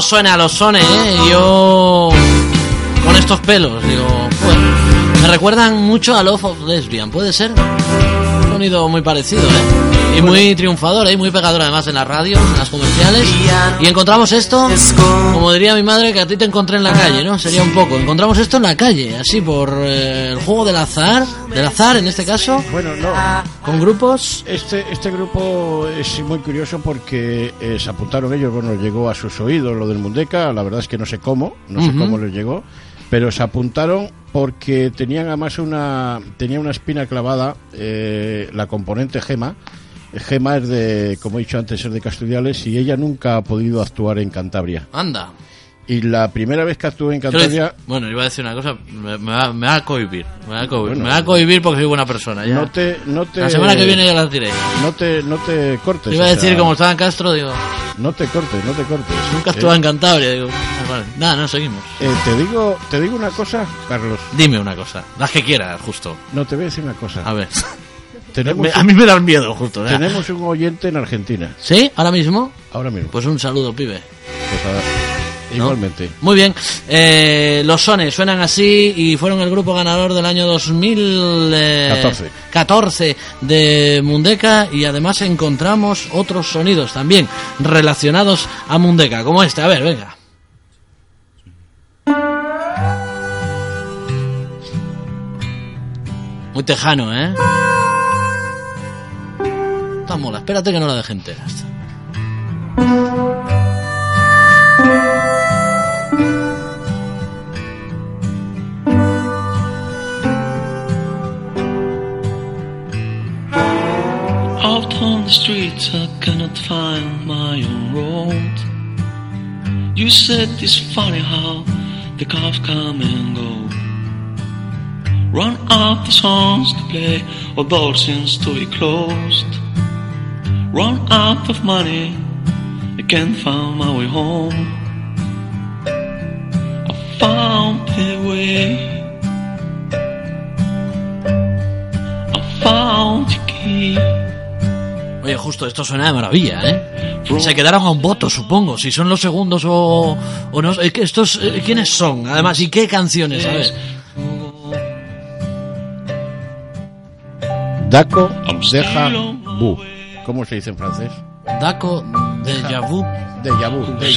¿Cómo suena Los Sone, eh? Yo... Con estos pelos, digo... me recuerdan mucho a Love of Lesbian, ¿puede ser? Un sonido muy parecido, ¿eh? Y muy triunfador, ¿eh? Muy pegador además en la radio, en las comerciales. Y encontramos esto, como diría mi madre, que a ti te encontré en la calle, ¿no? Sería un poco. Encontramos esto en la calle, así por eh, el juego del azar, del azar en este caso. Bueno, no. Con grupos. Este, este grupo es muy curioso porque eh, se apuntaron ellos, bueno, llegó a sus oídos lo del Mundeca, la verdad es que no sé cómo, no sé cómo les llegó, pero se apuntaron porque tenían además una, tenía una espina clavada, eh, la componente Gema. Gema es de, como he dicho antes, es de Castellales y ella nunca ha podido actuar en Cantabria. Anda. Y la primera vez que actué en Cantabria, bueno, iba a decir una cosa, me, me va, me va a cohibir, me va a cohibir, Bueno. me va a cohibir porque soy buena persona. Ya. no te, no te... La semana que viene ya las diré. No te, no te cortes. Iba a decir sea, como estaba en Castro, digo, No te cortes, no te cortes. nunca Eh, estuve en Cantabria, digo, ah, vale. nada, no, seguimos. eh, te digo, te digo una cosa, Carlos. Dime una cosa, las que quieras, justo. No te voy a decir una cosa. A ver. [LAUGHS] Tenemos a mí me da miedo, justo. ya. Tenemos un oyente en Argentina. ¿Sí? ¿Ahora mismo? Ahora mismo. Pues un saludo, pibe. Pues, a- igualmente. Muy bien. Eh, los Sones suenan así y fueron el grupo ganador del año 2014 14 de Mundeca y además encontramos otros sonidos también relacionados a Mundeca, como este. A ver, venga. Muy tejano, ¿eh? Está mola. Espérate que no la deje entera. esta. The streets, I cannot find my own road. You said it's funny how the cars come and go. Run out the songs to play, or doors seems to be closed. Run out of money, I can't find my way home. I found a way. I found the key. Oye, justo, esto suena de maravilla, ¿eh? Se quedaron a un voto, supongo, si son los segundos o, o no. Estos, eh, ¿Quiénes son? Además, ¿y qué canciones? A ver. Daco deja vu. ¿Cómo se dice en francés? Daco de Vu. De Vu, de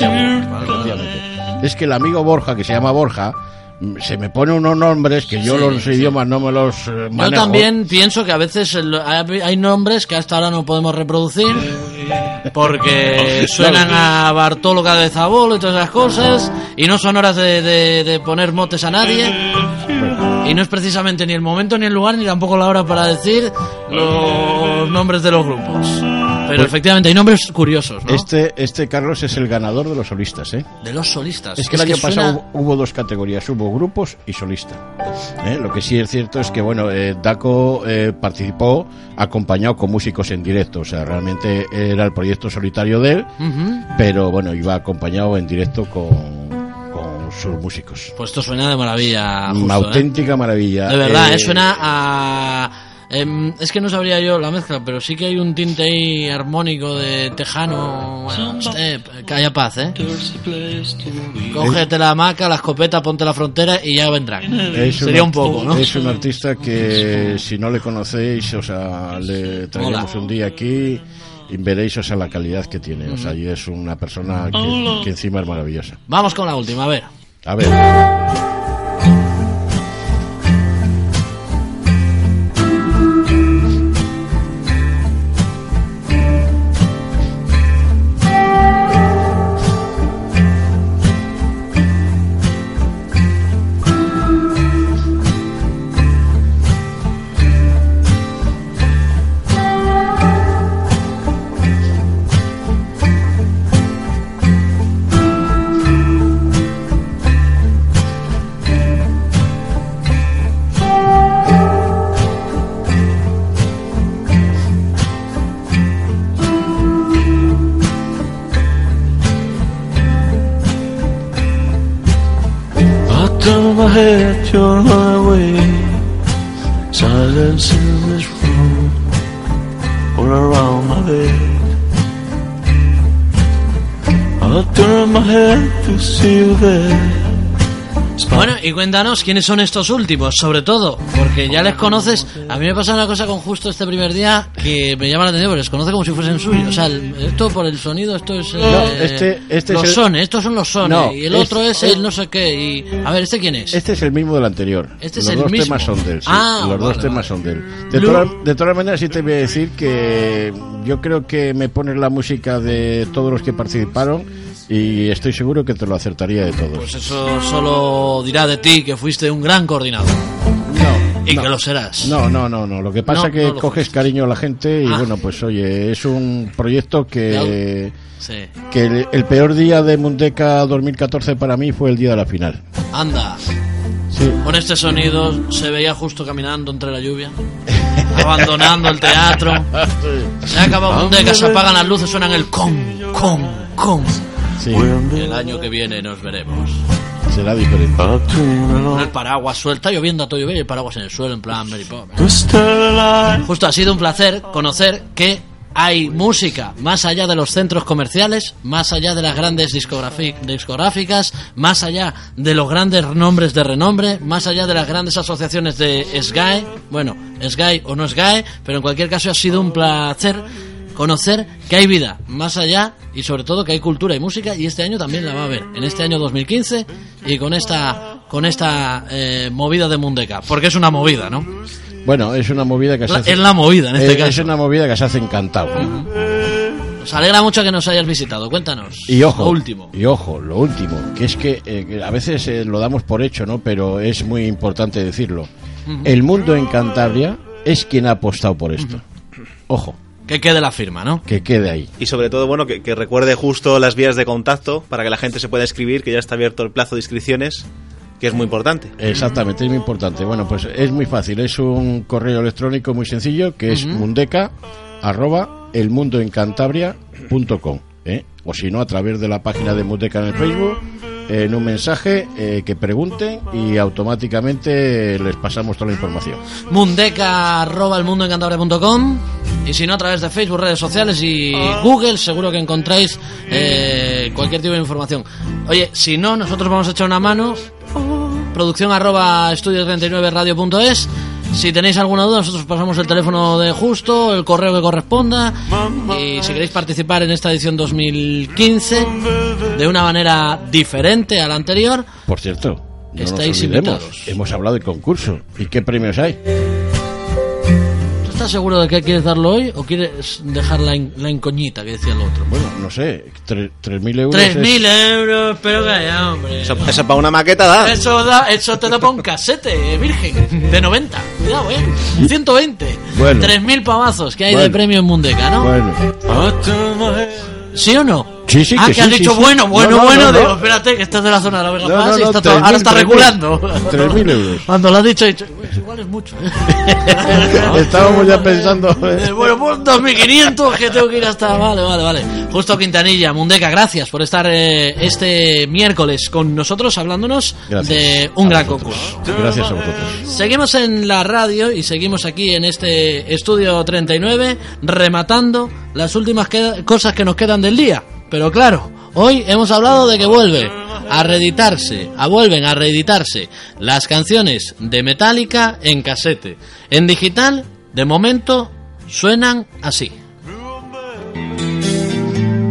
Vu. Es que el amigo Borja, que se llama Borja, se me pone unos nombres que yo Sí, los sí. idiomas no me los eh, Yo también pienso que a veces el- hay hay nombres que hasta ahora no podemos reproducir porque [LAUGHS] suenan a Bartolo Cabezabolo y todas esas cosas y no son horas de, de- de poner motes a nadie y no es precisamente ni el momento ni el lugar ni tampoco la hora para decir los nombres de los grupos. Pero Pues- efectivamente hay nombres curiosos, ¿no? Este, este Carlos es el ganador de los solistas, ¿eh? De los solistas. Es que el año suena- pasado hubo, dos categorías, hubo grupos y solista. ¿eh? Lo que sí es cierto es que, bueno, eh, Daco eh, participó acompañado con músicos en directo, o sea, realmente era el proyecto solitario de él, pero bueno, iba acompañado en directo con, sus músicos. Pues esto suena de maravilla. Una ¿eh? auténtica maravilla. De verdad, eh, suena a... em, es que no sabría yo la mezcla, pero sí que hay un tinte ahí armónico de tejano. Bueno, step, que haya paz, ¿eh? Cógete la hamaca, la escopeta, ponte la frontera y ya vendrán. Es Sería un, poco, ¿no? Es un artista que si no le conocéis, o sea, le traeremos Mola. un día aquí y veréis, o sea, la calidad que tiene. O sea, y es una persona que, que encima es maravillosa. Vamos con la última, a ver. A ver. Head, you're highway. Silence in this room, all around my head. I turn my head to see you there. Bueno, y cuéntanos quiénes son estos últimos, sobre todo, porque ya les conoces. A mí me pasa una cosa con justo este primer día que me llama la atención, porque les conoce como si fuesen suyos. O sea, el- esto por el sonido, esto es. eh, No, este- este los es el- sones, estos son los sones, No, y el otro es es- el no sé qué. Y, a ver, ¿este quién es? Este es el mismo del anterior. Este es el dos mismo. temas son de él. sí. Ah, Los vale, dos temas son de él. De, todas- de todas maneras, sí te voy a decir que yo creo que me pones la música de todos los que participaron y estoy seguro que te lo acertaría de todos. Pues eso solo dirá de ti que fuiste un gran coordinador. Y No. que lo serás. No, no, no, no. Lo que pasa No, es que no lo coges cariño a la gente y Ah. bueno, pues oye, es un proyecto que, Sí. que el, el peor día de Mundeca 2014 para mí fue el día de la final. Anda. Sí. Con este sonido se veía justo caminando entre la lluvia, [LAUGHS] abandonando el teatro. [LAUGHS] Se ha acabado un deca, se apagan las luces, suenan el con, con, con. Sí. Y el año que viene nos veremos. Será diferente. Con el paraguas suelta lloviendo a todo llover y el paraguas en el suelo en plan Mary Poppins. Justo ha sido un placer conocer que hay música más allá de los centros comerciales, más allá de las grandes discográficas, más allá de los grandes nombres de renombre, más allá de las grandes asociaciones de SGAE, bueno, SGAE o no SGAE, pero en cualquier caso ha sido un placer conocer que hay vida más allá y sobre todo que hay cultura y música y este año también la va a haber en este año 2015 y con esta con esta eh, movida de Mundeca porque es una movida ¿no? Bueno, es una movida que se hace. es la movida en este es, caso. Es una movida que se hace encantado. nos alegra mucho que nos hayas visitado cuéntanos Y ojo, lo último y ojo, lo último, que es que, eh, a veces eh, lo damos por hecho, ¿no? Pero es muy importante decirlo. El mundo en Cantabria es quien ha apostado por esto. Ojo, que quede la firma ¿no? que quede ahí. Y sobre todo, bueno, que, que recuerde justo las vías de contacto para que la gente se pueda escribir, que ya está abierto el plazo de inscripciones, que es muy importante. Exactamente, es muy importante. Bueno, pues es muy fácil, es un correo electrónico muy sencillo que es Ujú. mundeca arroba elmundoencantabria.com ¿eh? o si no a través de la página de Mundeca en el Facebook en un mensaje eh, que pregunten y automáticamente les pasamos toda la información. mundeca arroba el mundo y si no a través de Facebook, redes sociales y Google seguro que encontráis eh, cualquier tipo de información. Oye, si no, nosotros vamos a echar una mano. Producción arroba estudio39radio.es. Si tenéis alguna duda, nosotros pasamos el teléfono de justo, el correo que corresponda. Y si queréis participar en esta edición 2015 de una manera diferente a la anterior, Por cierto, no Estáis nos invitados. hemos hablado de concurso. ¿Y qué premios hay? ¿Tú estás seguro de que quieres darlo hoy o quieres dejar la, in- la incoñita que decía el otro? Bueno, no sé, tre- 3.000 euros. Tres es- mil euros, pero que haya, hombre. Eso, eso para una maqueta da. Eso, da, eso te da para un casete, eh, virgen, de 90. Cuidado, eh. 120. Bueno. 3.000 pavazos que hay de Bueno. premio en Mundeca, ¿no? Bueno, ¿Sí o no? Sí, sí, ah, que que, has sí, dicho bueno, bueno, No, no, bueno. no. Digo, espérate, que estás de la zona de la Vega Paz y está todo- ahora 3.000, está 3.000. regulando. 3.000 euros. [LAUGHS] Cuando lo has dicho, he dicho, "Pues igual es mucho. [LAUGHS] Estábamos ya pensando. Eh, [LAUGHS] bueno, pues 2.500 que tengo que ir hasta... Vale, vale, vale. Justo Quintanilla, Mundeca, gracias por estar eh, este miércoles con nosotros hablándonos Gracias. de un gran concurso. Gracias a vosotros. Seguimos en la radio y seguimos aquí en este estudio 39 rematando las últimas cosas que nos quedan del día. Pero claro, hoy hemos hablado de que vuelve a reeditarse, a vuelven a reeditarse las canciones de Metallica en casete. En digital, de momento, suenan así.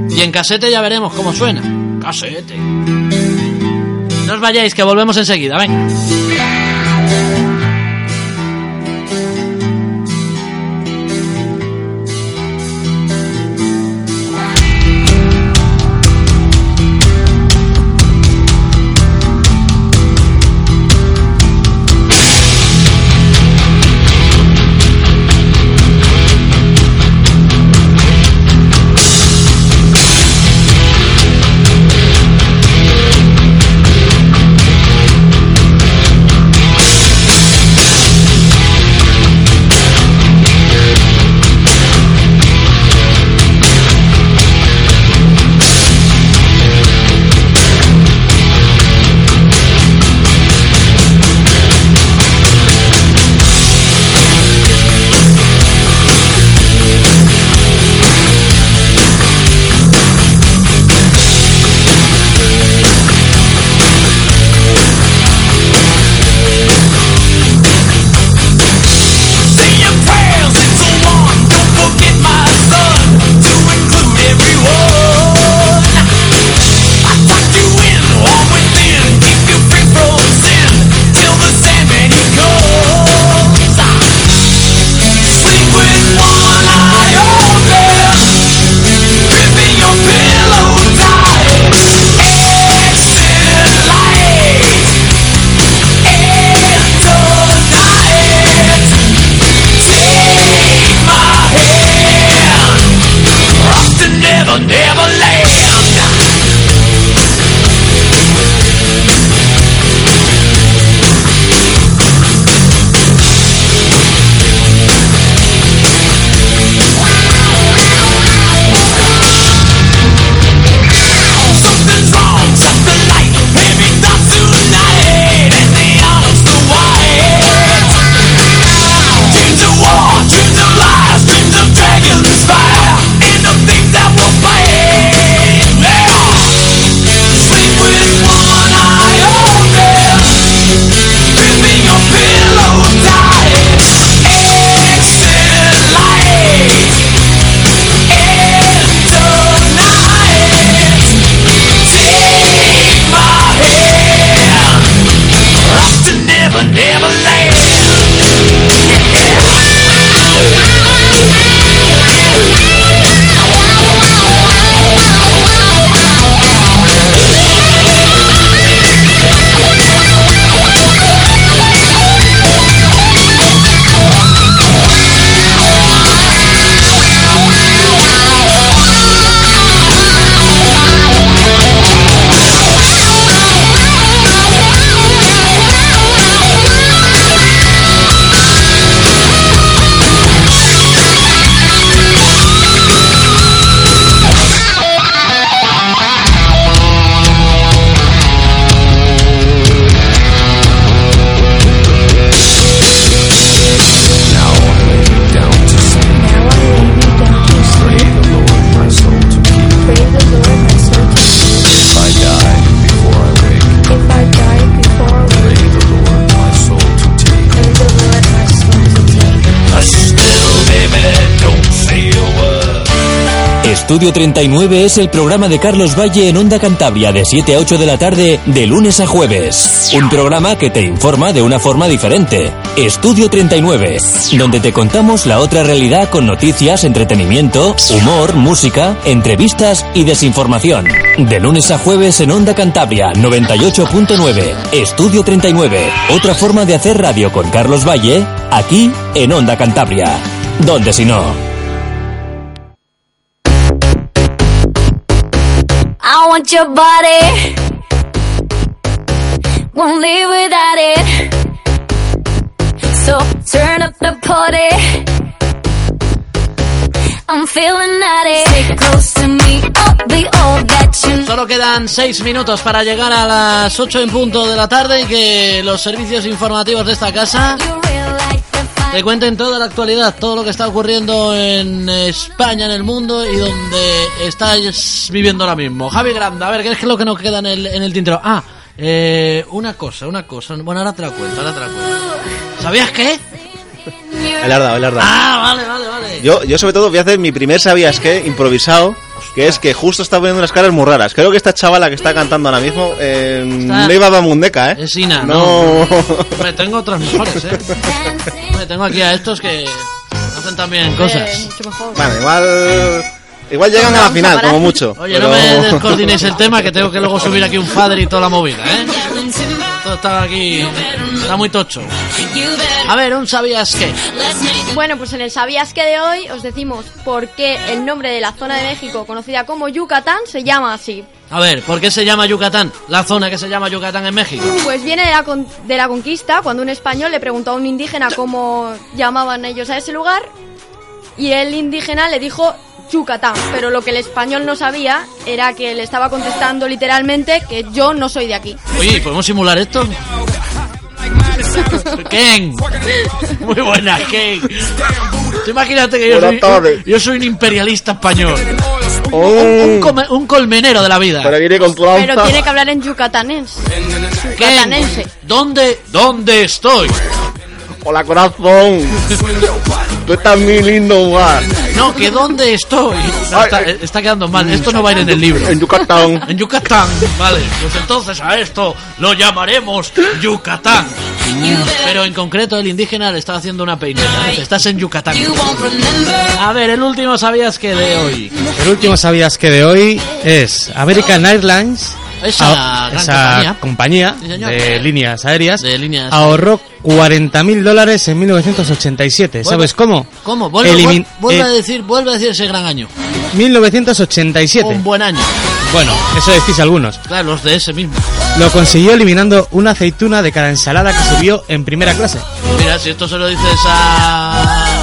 Y en casete ya veremos cómo suena. Casete. No os vayáis, que volvemos enseguida, venga. Estudio 39 es el programa de Carlos Valle en Onda Cantabria de 7 a 8 de la tarde de lunes a jueves. Un programa que te informa de una forma diferente. Estudio 39, donde te contamos la otra realidad con noticias, entretenimiento, humor, música, entrevistas y desinformación. De lunes a jueves en Onda Cantabria 98.9. Estudio 39, otra forma de hacer radio con Carlos Valle, aquí en Onda Cantabria. ¿Dónde si no? Want your body. Won't live without it. So turn up the party. I'm feeling naughty. Stay close to me. I'll be all that you Solo quedan seis minutos para llegar a las 8 en punto de la tarde y que los servicios informativos de esta casa te cuenten toda la actualidad, todo lo que está ocurriendo en España, en el mundo y donde estáis viviendo ahora mismo. Javi Grande, a ver, ¿qué es lo que nos queda en el, en el tintero? Ah, eh, una cosa, una cosa. Bueno, ahora te la cuento, ahora te la cuento. ¿Sabías qué? El ardao, el ardao. Ah, vale, vale, vale. Yo, yo sobre todo voy a hacer mi primer sabías que improvisado, que es que justo está poniendo unas caras muy raras. Creo que esta chavala que está cantando ahora mismo eh, no iba a Mundeca, ¿eh? Es Ina, no. Hombre, tengo otras mejores, ¿eh? [LAUGHS] Hombre, tengo aquí a estos que hacen también cosas. Bueno, igual... Igual llegan a la final, como mucho. Oye, pero- no me [LAUGHS] descoordinéis el tema, que tengo que luego subir aquí un fader y toda la movida, ¿eh? Todo está aquí... Está muy tocho. A ver, un sabías qué. Bueno, pues en el Sabías que de hoy os decimos por qué el nombre de la zona de México conocida como Yucatán se llama así. A ver, ¿por qué se llama Yucatán? La zona que se llama Yucatán en México. Pues viene de la, con- de la conquista, cuando un español le preguntó a un indígena cómo llamaban ellos a ese lugar, y el indígena le dijo Yucatán, pero lo que el español no sabía era que le estaba contestando literalmente que yo no soy de aquí. Oye, ¿podemos simular esto? Ken. Muy buena, Ken. Imagínate que yo soy, yo soy un imperialista español. Oh. Un, come- un colmenero de la vida. Pero viene con tu Pero lanza. tiene que hablar en yucatanense. Yucatanense. ¿Dónde, dónde estoy? Hola, corazón. Tú estás muy lindo, lugar. No, que dónde estoy. No, está, está quedando mal. Esto no va a ir en el libro. En Yucatán. [LAUGHS] En Yucatán. Vale, pues entonces a esto lo llamaremos Yucatán. Pero en concreto el indígena le está haciendo una peineta. ¿eh? Estás en Yucatán. A ver, el último sabías que de hoy. El último sabías que de hoy es American Airlines. Esa ah- gran esa compañía. de líneas aéreas De líneas ahorró 40 mil dólares en 1987. Bueno, ¿Sabes cómo? ¿Cómo? Vuelve, Elimin- vuel- vuelve eh, a decir, vuelve a decir ese gran año. 1987. Un buen año. Bueno, eso decís algunos. Claro, los de ese mismo. Lo consiguió eliminando una aceituna de cada ensalada que sirvió en primera clase. Mira, si esto se lo dices a...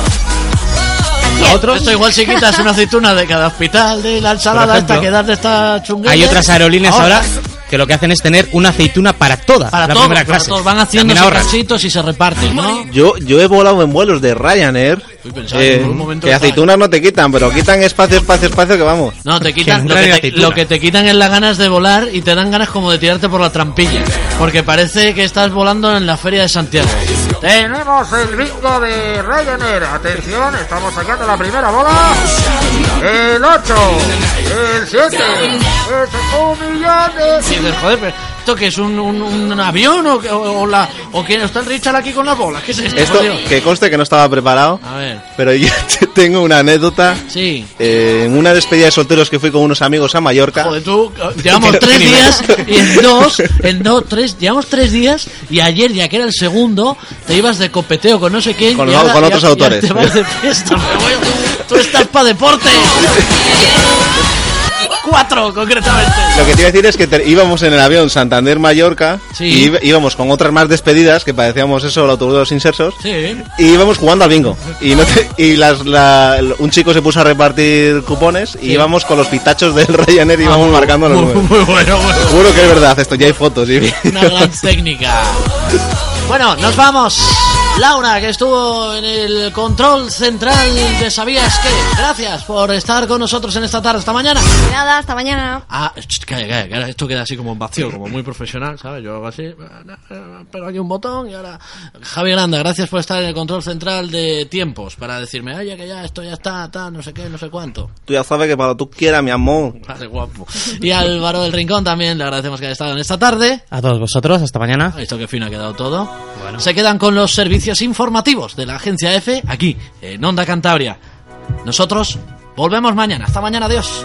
¿A otros? Esto igual si quitas una aceituna de cada hospital de la ensalada ejemplo, esta que das de esta chunguilla. Hay otras aerolíneas ahora que lo que hacen es tener una aceituna para toda Para la todos, primera para clase. todos. Van haciendo cachitos y se reparten, ¿no? Yo, yo he volado en vuelos de Ryanair. pensaba eh, que por un momento que aceitunas no te quitan, pero quitan espacio, espacio, espacio que vamos. No, te quitan, lo que te, lo que te quitan es las ganas de volar y te dan ganas como de tirarte por la trampilla. Porque parece que estás volando en la feria de Santiago. Tenemos el bingo de Ryanair. Atención, estamos sacando la primera bola. El 8, el 7, es un millón de... Dices, joder, pero ¿esto qué es? ¿Un, un, un avión o, o, o la, o quién está el Richard aquí con las bolas? ¿Qué es esto? Esto, por que conste que no estaba preparado. A ver. Pero yo [LAUGHS] tengo una anécdota. Sí. Eh, en una despedida de solteros que fui con unos amigos a Mallorca. Joder, tú, llevamos Que- [LAUGHS] tres días y en dos, en dos, tres, llevamos tres días y ayer, ya que era el segundo, te ibas de copeteo con no sé quién. Con y ahora con ya- otros ya autores. te vas de fiesta, me voy a- tú estás para deporte. [LAUGHS] Cuatro, concretamente. Lo que te iba a decir es que te- íbamos en el avión Santander-Mallorca Sí. y íbamos con otras más despedidas que parecíamos eso, el autobús de los insersos. Sí. Y íbamos jugando al bingo. Y, no te- y las, la- un chico se puso a repartir cupones y Sí. íbamos con los pitachos del [LAUGHS] Ryanair y íbamos marcando los muy, números. muy bueno, bueno. Juro que es verdad esto, ya hay fotos. y- Una gran [LAUGHS] técnica. Bueno, nos vamos. Laura, que estuvo en el control central de Sabías qué. Gracias por estar con nosotros en esta tarde, esta mañana. De Nada, hasta mañana. Ah, calla, calla, que esto queda así como en vacío, como muy profesional, ¿sabes? Yo hago así, pero aquí un botón y ahora... Javi Granda, gracias por estar en el control central de tiempos, para decirme, oye, que ya esto ya está, tal, no sé qué, no sé cuánto. Tú ya sabes que para tú quieras, mi amor. Vale, guapo. Y a Álvaro del Rincón también, le agradecemos que haya estado en esta tarde. A todos vosotros, hasta mañana. ¿Ha visto qué fino ha quedado todo? Se quedan con los informativos de la agencia F aquí, en Onda Cantabria. Nosotros volvemos mañana. Hasta mañana, adiós.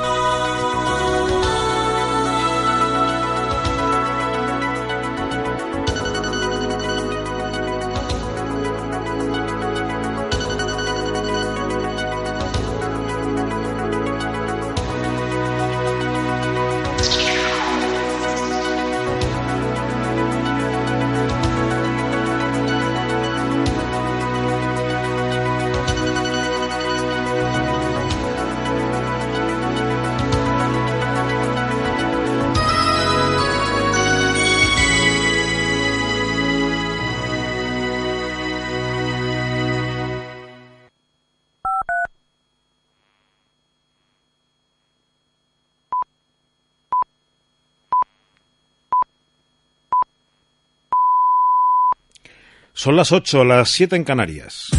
Son las 8, las 7 en Canarias.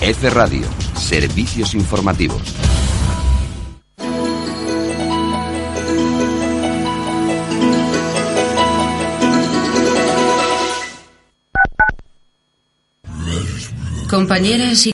F Radio, servicios informativos. Compañeras y